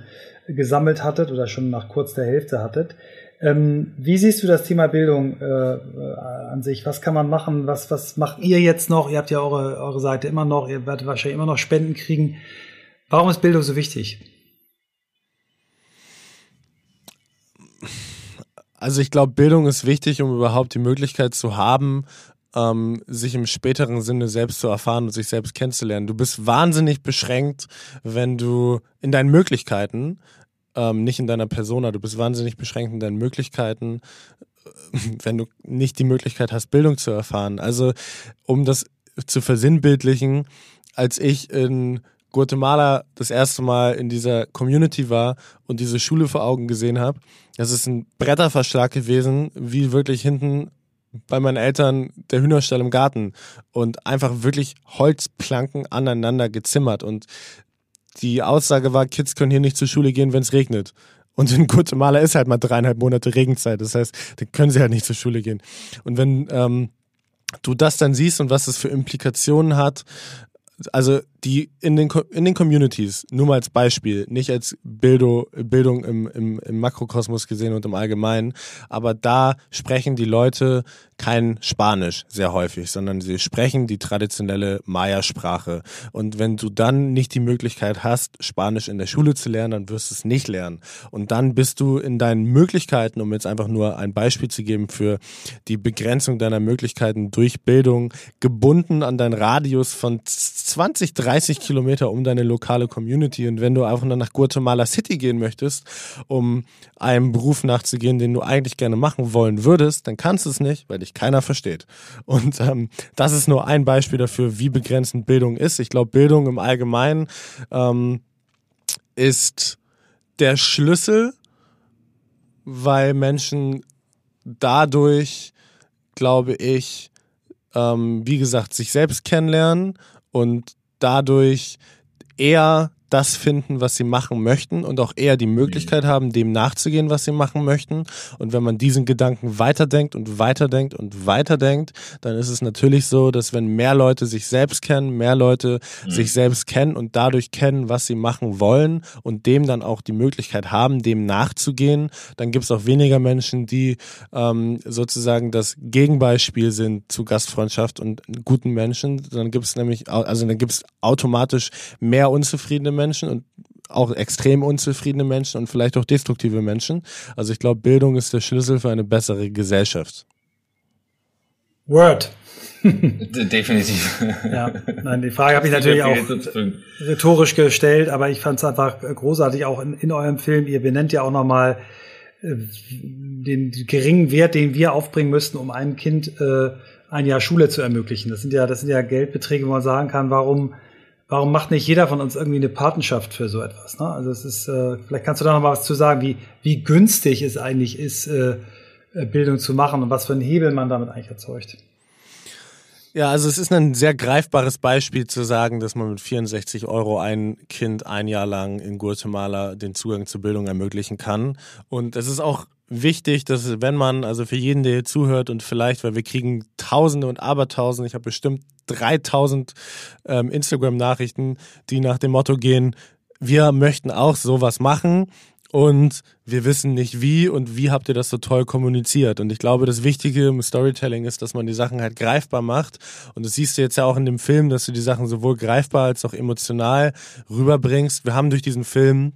gesammelt hattet oder schon nach kurz der Hälfte hattet. Ähm, wie siehst du das Thema Bildung äh, äh, an sich? Was kann man machen? Was, was macht ihr jetzt noch? Ihr habt ja eure, eure Seite immer noch, ihr werdet wahrscheinlich immer noch Spenden kriegen. Warum ist Bildung so wichtig? Also ich glaube, Bildung ist wichtig, um überhaupt die Möglichkeit zu haben, ähm, sich im späteren Sinne selbst zu erfahren und sich selbst kennenzulernen. Du bist wahnsinnig beschränkt, wenn du in deinen Möglichkeiten, ähm, nicht in deiner Persona, du bist wahnsinnig beschränkt in deinen Möglichkeiten, äh, wenn du nicht die Möglichkeit hast, Bildung zu erfahren. Also um das zu versinnbildlichen, als ich in Guatemala das erste Mal in dieser Community war und diese Schule vor Augen gesehen habe, das ist ein Bretterverschlag gewesen, wie wirklich hinten bei meinen Eltern der Hühnerstall im Garten und einfach wirklich Holzplanken aneinander gezimmert und die Aussage war, Kids können hier nicht zur Schule gehen, wenn es regnet. Und in Guatemala ist halt mal dreieinhalb Monate Regenzeit. Das heißt, da können sie halt nicht zur Schule gehen. Und wenn ähm, du das dann siehst und was das für Implikationen hat, also die in den, in den Communities, nur mal als Beispiel, nicht als Bildo, Bildung im, im, im Makrokosmos gesehen und im Allgemeinen, aber da sprechen die Leute kein Spanisch sehr häufig, sondern sie sprechen die traditionelle Maya-Sprache. Und wenn du dann nicht die Möglichkeit hast, Spanisch in der Schule zu lernen, dann wirst du es nicht lernen. Und dann bist du in deinen Möglichkeiten, um jetzt einfach nur ein Beispiel zu geben für die Begrenzung deiner Möglichkeiten durch Bildung, gebunden an deinen Radius von 20, 30 30 Kilometer um deine lokale Community. Und wenn du einfach nur nach Guatemala City gehen möchtest, um einem Beruf nachzugehen, den du eigentlich gerne machen wollen würdest, dann kannst du es nicht, weil dich keiner versteht. Und ähm, das ist nur ein Beispiel dafür, wie begrenzend Bildung ist. Ich glaube, Bildung im Allgemeinen ähm, ist der Schlüssel, weil Menschen dadurch, glaube ich, ähm, wie gesagt, sich selbst kennenlernen und dadurch eher das finden, was sie machen möchten und auch eher die Möglichkeit haben, dem nachzugehen, was sie machen möchten. Und wenn man diesen Gedanken weiterdenkt und weiterdenkt und weiterdenkt, dann ist es natürlich so, dass wenn mehr Leute sich selbst kennen, mehr Leute mhm. sich selbst kennen und dadurch kennen, was sie machen wollen und dem dann auch die Möglichkeit haben, dem nachzugehen, dann gibt es auch weniger Menschen, die ähm, sozusagen das Gegenbeispiel sind zu Gastfreundschaft und guten Menschen. Dann gibt es nämlich, also dann gibt es automatisch mehr unzufriedene Menschen und auch extrem unzufriedene Menschen und vielleicht auch destruktive Menschen. Also ich glaube, Bildung ist der Schlüssel für eine bessere Gesellschaft. Word. Definitiv. Ja, nein, die Frage habe ich natürlich auch rhetorisch gestellt, aber ich fand es einfach großartig, auch in, in eurem Film. Ihr benennt ja auch nochmal äh, den geringen Wert, den wir aufbringen müssten, um einem Kind äh, ein Jahr Schule zu ermöglichen. Das sind ja, das sind ja Geldbeträge, wo man sagen kann, warum warum macht nicht jeder von uns irgendwie eine Patenschaft für so etwas? Ne? Also es ist, äh, vielleicht kannst du da noch mal was zu sagen, wie, wie günstig es eigentlich ist, äh, äh, Bildung zu machen und was für einen Hebel man damit eigentlich erzeugt. Ja, also es ist ein sehr greifbares Beispiel zu sagen, dass man mit 64 Euro ein Kind ein Jahr lang in Guatemala den Zugang zur Bildung ermöglichen kann. Und es ist auch wichtig, dass wenn man, also für jeden, der hier zuhört und vielleicht, weil wir kriegen Tausende und Abertausende, ich habe bestimmt 3000 ähm, Instagram-Nachrichten, die nach dem Motto gehen, wir möchten auch sowas machen und wir wissen nicht wie und wie habt ihr das so toll kommuniziert. Und ich glaube, das Wichtige im Storytelling ist, dass man die Sachen halt greifbar macht. Und das siehst du jetzt ja auch in dem Film, dass du die Sachen sowohl greifbar als auch emotional rüberbringst. Wir haben durch diesen Film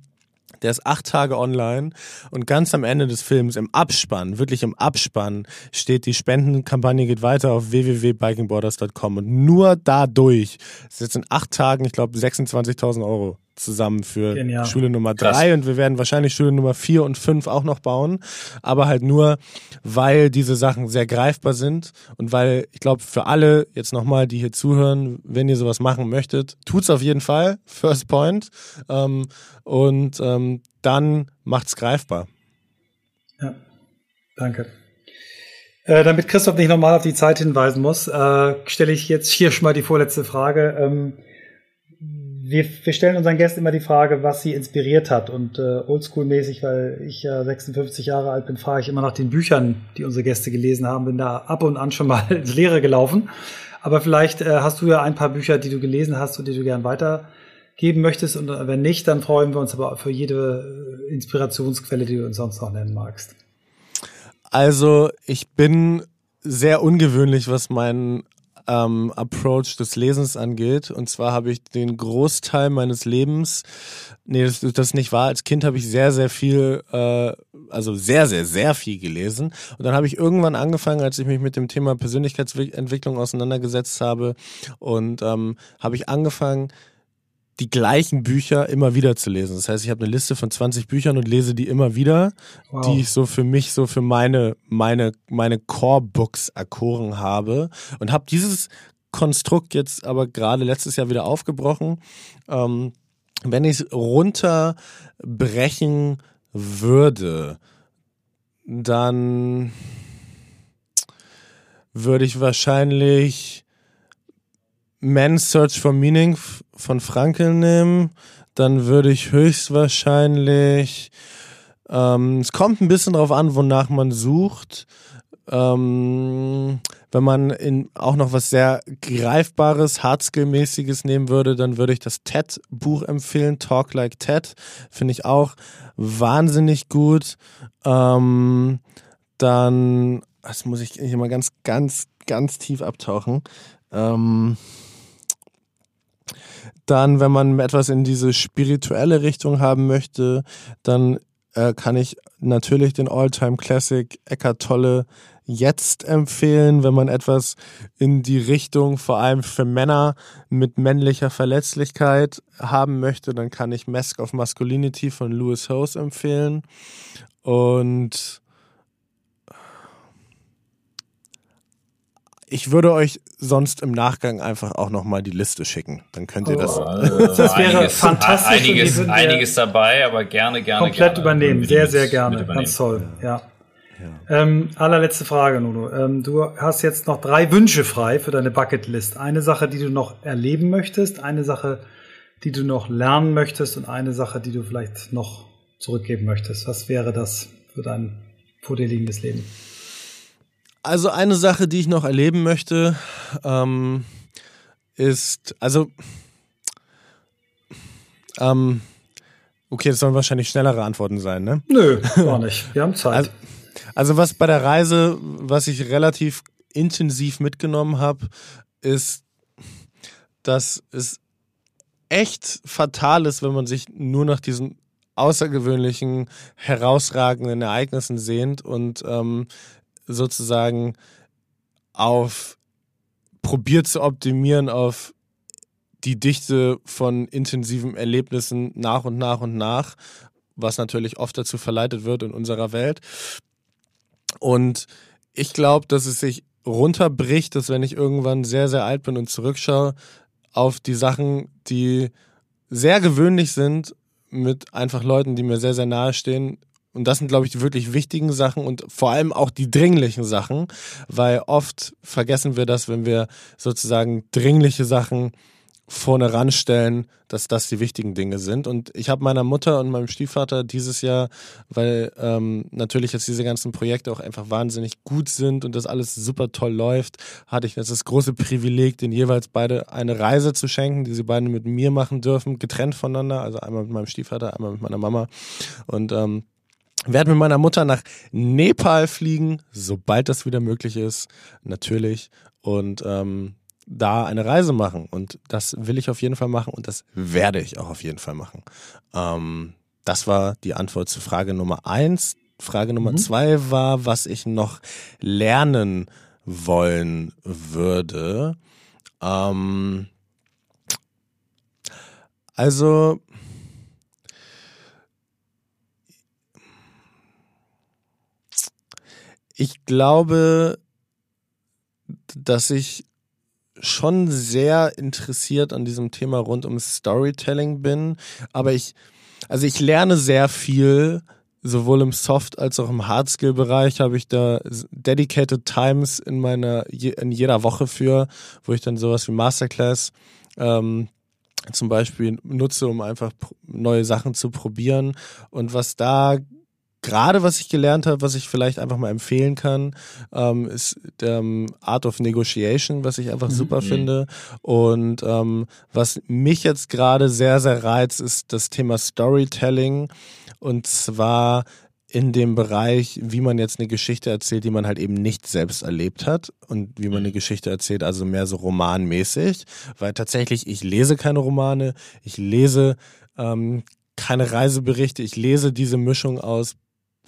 der ist acht Tage online und ganz am Ende des Films im Abspann, wirklich im Abspann, steht die Spendenkampagne geht weiter auf www.bikingborders.com und nur dadurch, das ist jetzt in acht Tagen, ich glaube 26.000 Euro zusammen für Genial. Schule Nummer drei und wir werden wahrscheinlich Schule Nummer vier und fünf auch noch bauen, aber halt nur, weil diese Sachen sehr greifbar sind und weil ich glaube für alle jetzt nochmal, die hier zuhören, wenn ihr sowas machen möchtet, tut's auf jeden Fall, First Point ähm, und ähm, dann macht's greifbar. Ja, danke. Äh, damit Christoph nicht nochmal auf die Zeit hinweisen muss, äh, stelle ich jetzt hier schon mal die vorletzte Frage. Ähm, wir, wir stellen unseren Gästen immer die Frage, was sie inspiriert hat. Und äh, oldschool-mäßig, weil ich ja 56 Jahre alt bin, fahre ich immer nach den Büchern, die unsere Gäste gelesen haben, bin da ab und an schon mal ins Leere gelaufen. Aber vielleicht äh, hast du ja ein paar Bücher, die du gelesen hast und die du gern weitergeben möchtest. Und äh, wenn nicht, dann freuen wir uns aber für jede äh, Inspirationsquelle, die du uns sonst noch nennen magst. Also ich bin sehr ungewöhnlich, was meinen ähm, Approach des Lesens angeht. Und zwar habe ich den Großteil meines Lebens, nee, das, das nicht wahr, als Kind habe ich sehr, sehr viel, äh, also sehr, sehr, sehr viel gelesen. Und dann habe ich irgendwann angefangen, als ich mich mit dem Thema Persönlichkeitsentwicklung auseinandergesetzt habe und ähm, habe ich angefangen, die gleichen Bücher immer wieder zu lesen. Das heißt, ich habe eine Liste von 20 Büchern und lese die immer wieder, wow. die ich so für mich, so für meine, meine, meine Core-Books erkoren habe und habe dieses Konstrukt jetzt aber gerade letztes Jahr wieder aufgebrochen. Ähm, wenn ich es runterbrechen würde, dann würde ich wahrscheinlich Man's Search for Meaning von Frankel nehmen, dann würde ich höchstwahrscheinlich, ähm, es kommt ein bisschen drauf an, wonach man sucht. Ähm, wenn man in auch noch was sehr greifbares, Hardskill-mäßiges nehmen würde, dann würde ich das TED-Buch empfehlen, Talk Like TED. Finde ich auch wahnsinnig gut. Ähm, dann, das muss ich hier mal ganz, ganz, ganz tief abtauchen. Ähm, dann, wenn man etwas in diese spirituelle Richtung haben möchte, dann äh, kann ich natürlich den All-Time Classic Eckart Tolle jetzt empfehlen, wenn man etwas in die Richtung vor allem für Männer mit männlicher Verletzlichkeit haben möchte, dann kann ich Mask of Masculinity von Lewis Hose empfehlen. Und ich würde euch sonst im Nachgang einfach auch nochmal die Liste schicken. Dann könnt ihr das. Oh, das wäre einiges, fantastisch. Einiges, einiges dabei, aber gerne, gerne. Komplett gerne. übernehmen. Sehr, sehr gerne. Ganz toll. Ja. ja. Ähm, allerletzte Frage, Nuno. Ähm, du hast jetzt noch drei Wünsche frei für deine Bucketlist. Eine Sache, die du noch erleben möchtest, eine Sache, die du noch lernen möchtest und eine Sache, die du vielleicht noch zurückgeben möchtest. Was wäre das für dein vor dir liegendes Leben? Also eine Sache, die ich noch erleben möchte, ähm, ist, also, ähm, okay, das sollen wahrscheinlich schnellere Antworten sein, ne? Nö, gar nicht. Wir haben Zeit. Also, also was bei der Reise, was ich relativ intensiv mitgenommen habe, ist, dass es echt fatal ist, wenn man sich nur nach diesen außergewöhnlichen, herausragenden Ereignissen sehnt und ähm, sozusagen auf probiert zu optimieren auf die Dichte von intensiven Erlebnissen nach und nach und nach, was natürlich oft dazu verleitet wird in unserer Welt. Und ich glaube, dass es sich runterbricht, dass wenn ich irgendwann sehr, sehr alt bin und zurückschaue auf die Sachen, die sehr gewöhnlich sind, mit einfach Leuten, die mir sehr, sehr nahe stehen, und das sind, glaube ich, die wirklich wichtigen Sachen und vor allem auch die dringlichen Sachen, weil oft vergessen wir das, wenn wir sozusagen dringliche Sachen vorne ranstellen, dass das die wichtigen Dinge sind. Und ich habe meiner Mutter und meinem Stiefvater dieses Jahr, weil ähm, natürlich jetzt diese ganzen Projekte auch einfach wahnsinnig gut sind und das alles super toll läuft, hatte ich jetzt das große Privileg, den jeweils beide eine Reise zu schenken, die sie beide mit mir machen dürfen, getrennt voneinander, also einmal mit meinem Stiefvater, einmal mit meiner Mama. Und ähm, werde mit meiner Mutter nach Nepal fliegen, sobald das wieder möglich ist, natürlich. Und ähm, da eine Reise machen. Und das will ich auf jeden Fall machen und das werde ich auch auf jeden Fall machen. Ähm, das war die Antwort zu Frage Nummer eins. Frage Nummer mhm. zwei war, was ich noch lernen wollen würde. Ähm, also, ich glaube, dass ich schon sehr interessiert an diesem Thema rund um Storytelling bin, aber ich, also ich lerne sehr viel, sowohl im Soft- als auch im Hardskill-Bereich habe ich da dedicated Times in meiner, in jeder Woche für, wo ich dann sowas wie Masterclass ähm, zum Beispiel nutze, um einfach neue Sachen zu probieren. Und was da gerade was ich gelernt habe, was ich vielleicht einfach mal empfehlen kann, ähm, ist ähm, Art of Negotiation, was ich einfach mhm. super finde. Und ähm, was mich jetzt gerade sehr, sehr reizt, ist das Thema Storytelling. Und zwar in dem Bereich, wie man jetzt eine Geschichte erzählt, die man halt eben nicht selbst erlebt hat und wie man eine mhm. Geschichte erzählt, also mehr so romanmäßig, weil tatsächlich ich lese keine Romane, ich lese ähm, keine Reiseberichte, ich lese diese Mischung aus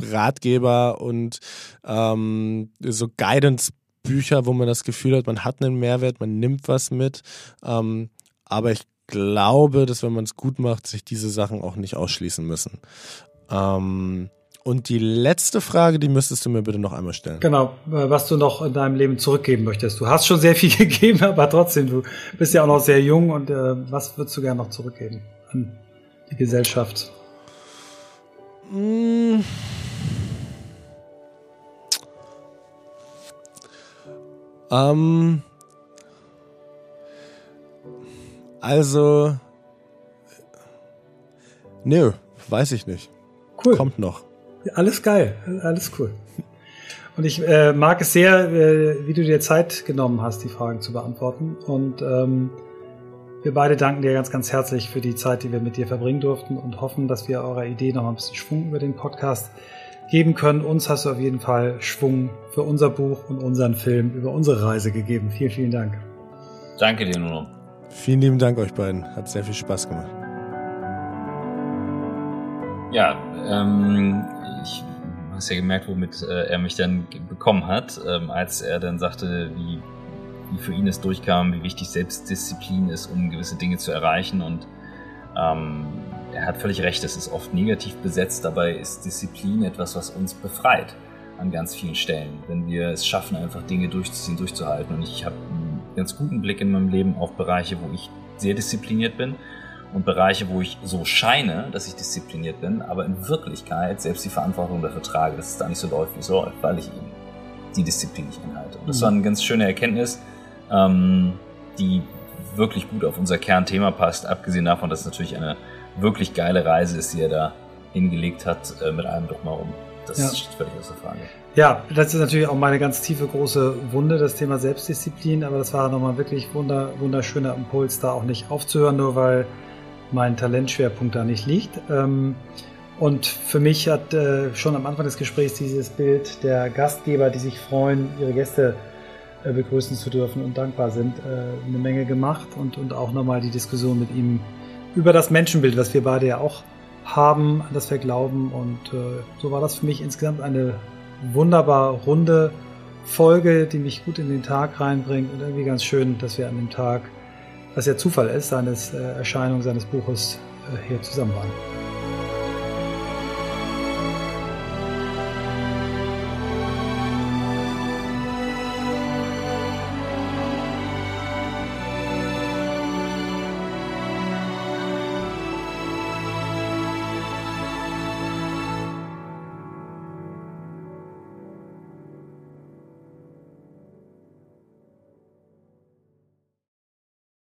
Ratgeber und ähm, so Guidance-Bücher, wo man das Gefühl hat, man hat einen Mehrwert, man nimmt was mit. Ähm, aber ich glaube, dass wenn man es gut macht, sich diese Sachen auch nicht ausschließen müssen. Ähm, und die letzte Frage, die müsstest du mir bitte noch einmal stellen. Genau, äh, was du noch in deinem Leben zurückgeben möchtest. Du hast schon sehr viel gegeben, aber trotzdem, du bist ja auch noch sehr jung und äh, was würdest du gerne noch zurückgeben an die Gesellschaft? Mmh. Ähm, also, nö, weiß ich nicht. Cool. Kommt noch. Alles geil, alles cool. Und ich äh, mag es sehr, äh, wie du dir Zeit genommen hast, die Fragen zu beantworten. Und ähm, wir beide danken dir ganz, ganz herzlich für die Zeit, die wir mit dir verbringen durften und hoffen, dass wir eurer Idee noch ein bisschen Schwung über den Podcast geben können. Uns hast du auf jeden Fall Schwung für unser Buch und unseren Film über unsere Reise gegeben. Vielen, vielen Dank. Danke dir, Nuno. Vielen lieben Dank euch beiden. Hat sehr viel Spaß gemacht. Ja, ähm, ich hast ja gemerkt, womit äh, er mich dann bekommen hat, ähm, als er dann sagte, wie, wie für ihn es durchkam, wie wichtig Selbstdisziplin ist, um gewisse Dinge zu erreichen und ähm, er hat völlig recht, es ist oft negativ besetzt, dabei ist Disziplin etwas, was uns befreit an ganz vielen Stellen, wenn wir es schaffen, einfach Dinge durchzuziehen, durchzuhalten. Und ich habe einen ganz guten Blick in meinem Leben auf Bereiche, wo ich sehr diszipliniert bin und Bereiche, wo ich so scheine, dass ich diszipliniert bin, aber in Wirklichkeit selbst die Verantwortung dafür trage, dass es da nicht so läuft, wie es läuft, weil ich eben die Disziplin nicht einhalte. Und das war eine ganz schöne Erkenntnis, ähm, die wirklich gut auf unser Kernthema passt, abgesehen davon, dass es natürlich eine wirklich geile Reise ist, die er da hingelegt hat, äh, mit allem drumherum. Das ja. steht völlig außer Frage. Ja, das ist natürlich auch meine ganz tiefe große Wunde, das Thema Selbstdisziplin, aber das war nochmal wirklich wunder, wunderschöner Impuls, da auch nicht aufzuhören, nur weil mein Talentschwerpunkt da nicht liegt. Ähm, und für mich hat äh, schon am Anfang des Gesprächs dieses Bild der Gastgeber, die sich freuen, ihre Gäste äh, begrüßen zu dürfen und dankbar sind, eine Menge gemacht und, und auch nochmal die Diskussion mit ihm über das Menschenbild, was wir beide ja auch haben, an das wir glauben. Und äh, so war das für mich insgesamt eine wunderbar runde Folge, die mich gut in den Tag reinbringt und irgendwie ganz schön, dass wir an dem Tag, was ja Zufall ist, seines äh, Erscheinung seines Buches äh, hier zusammen waren.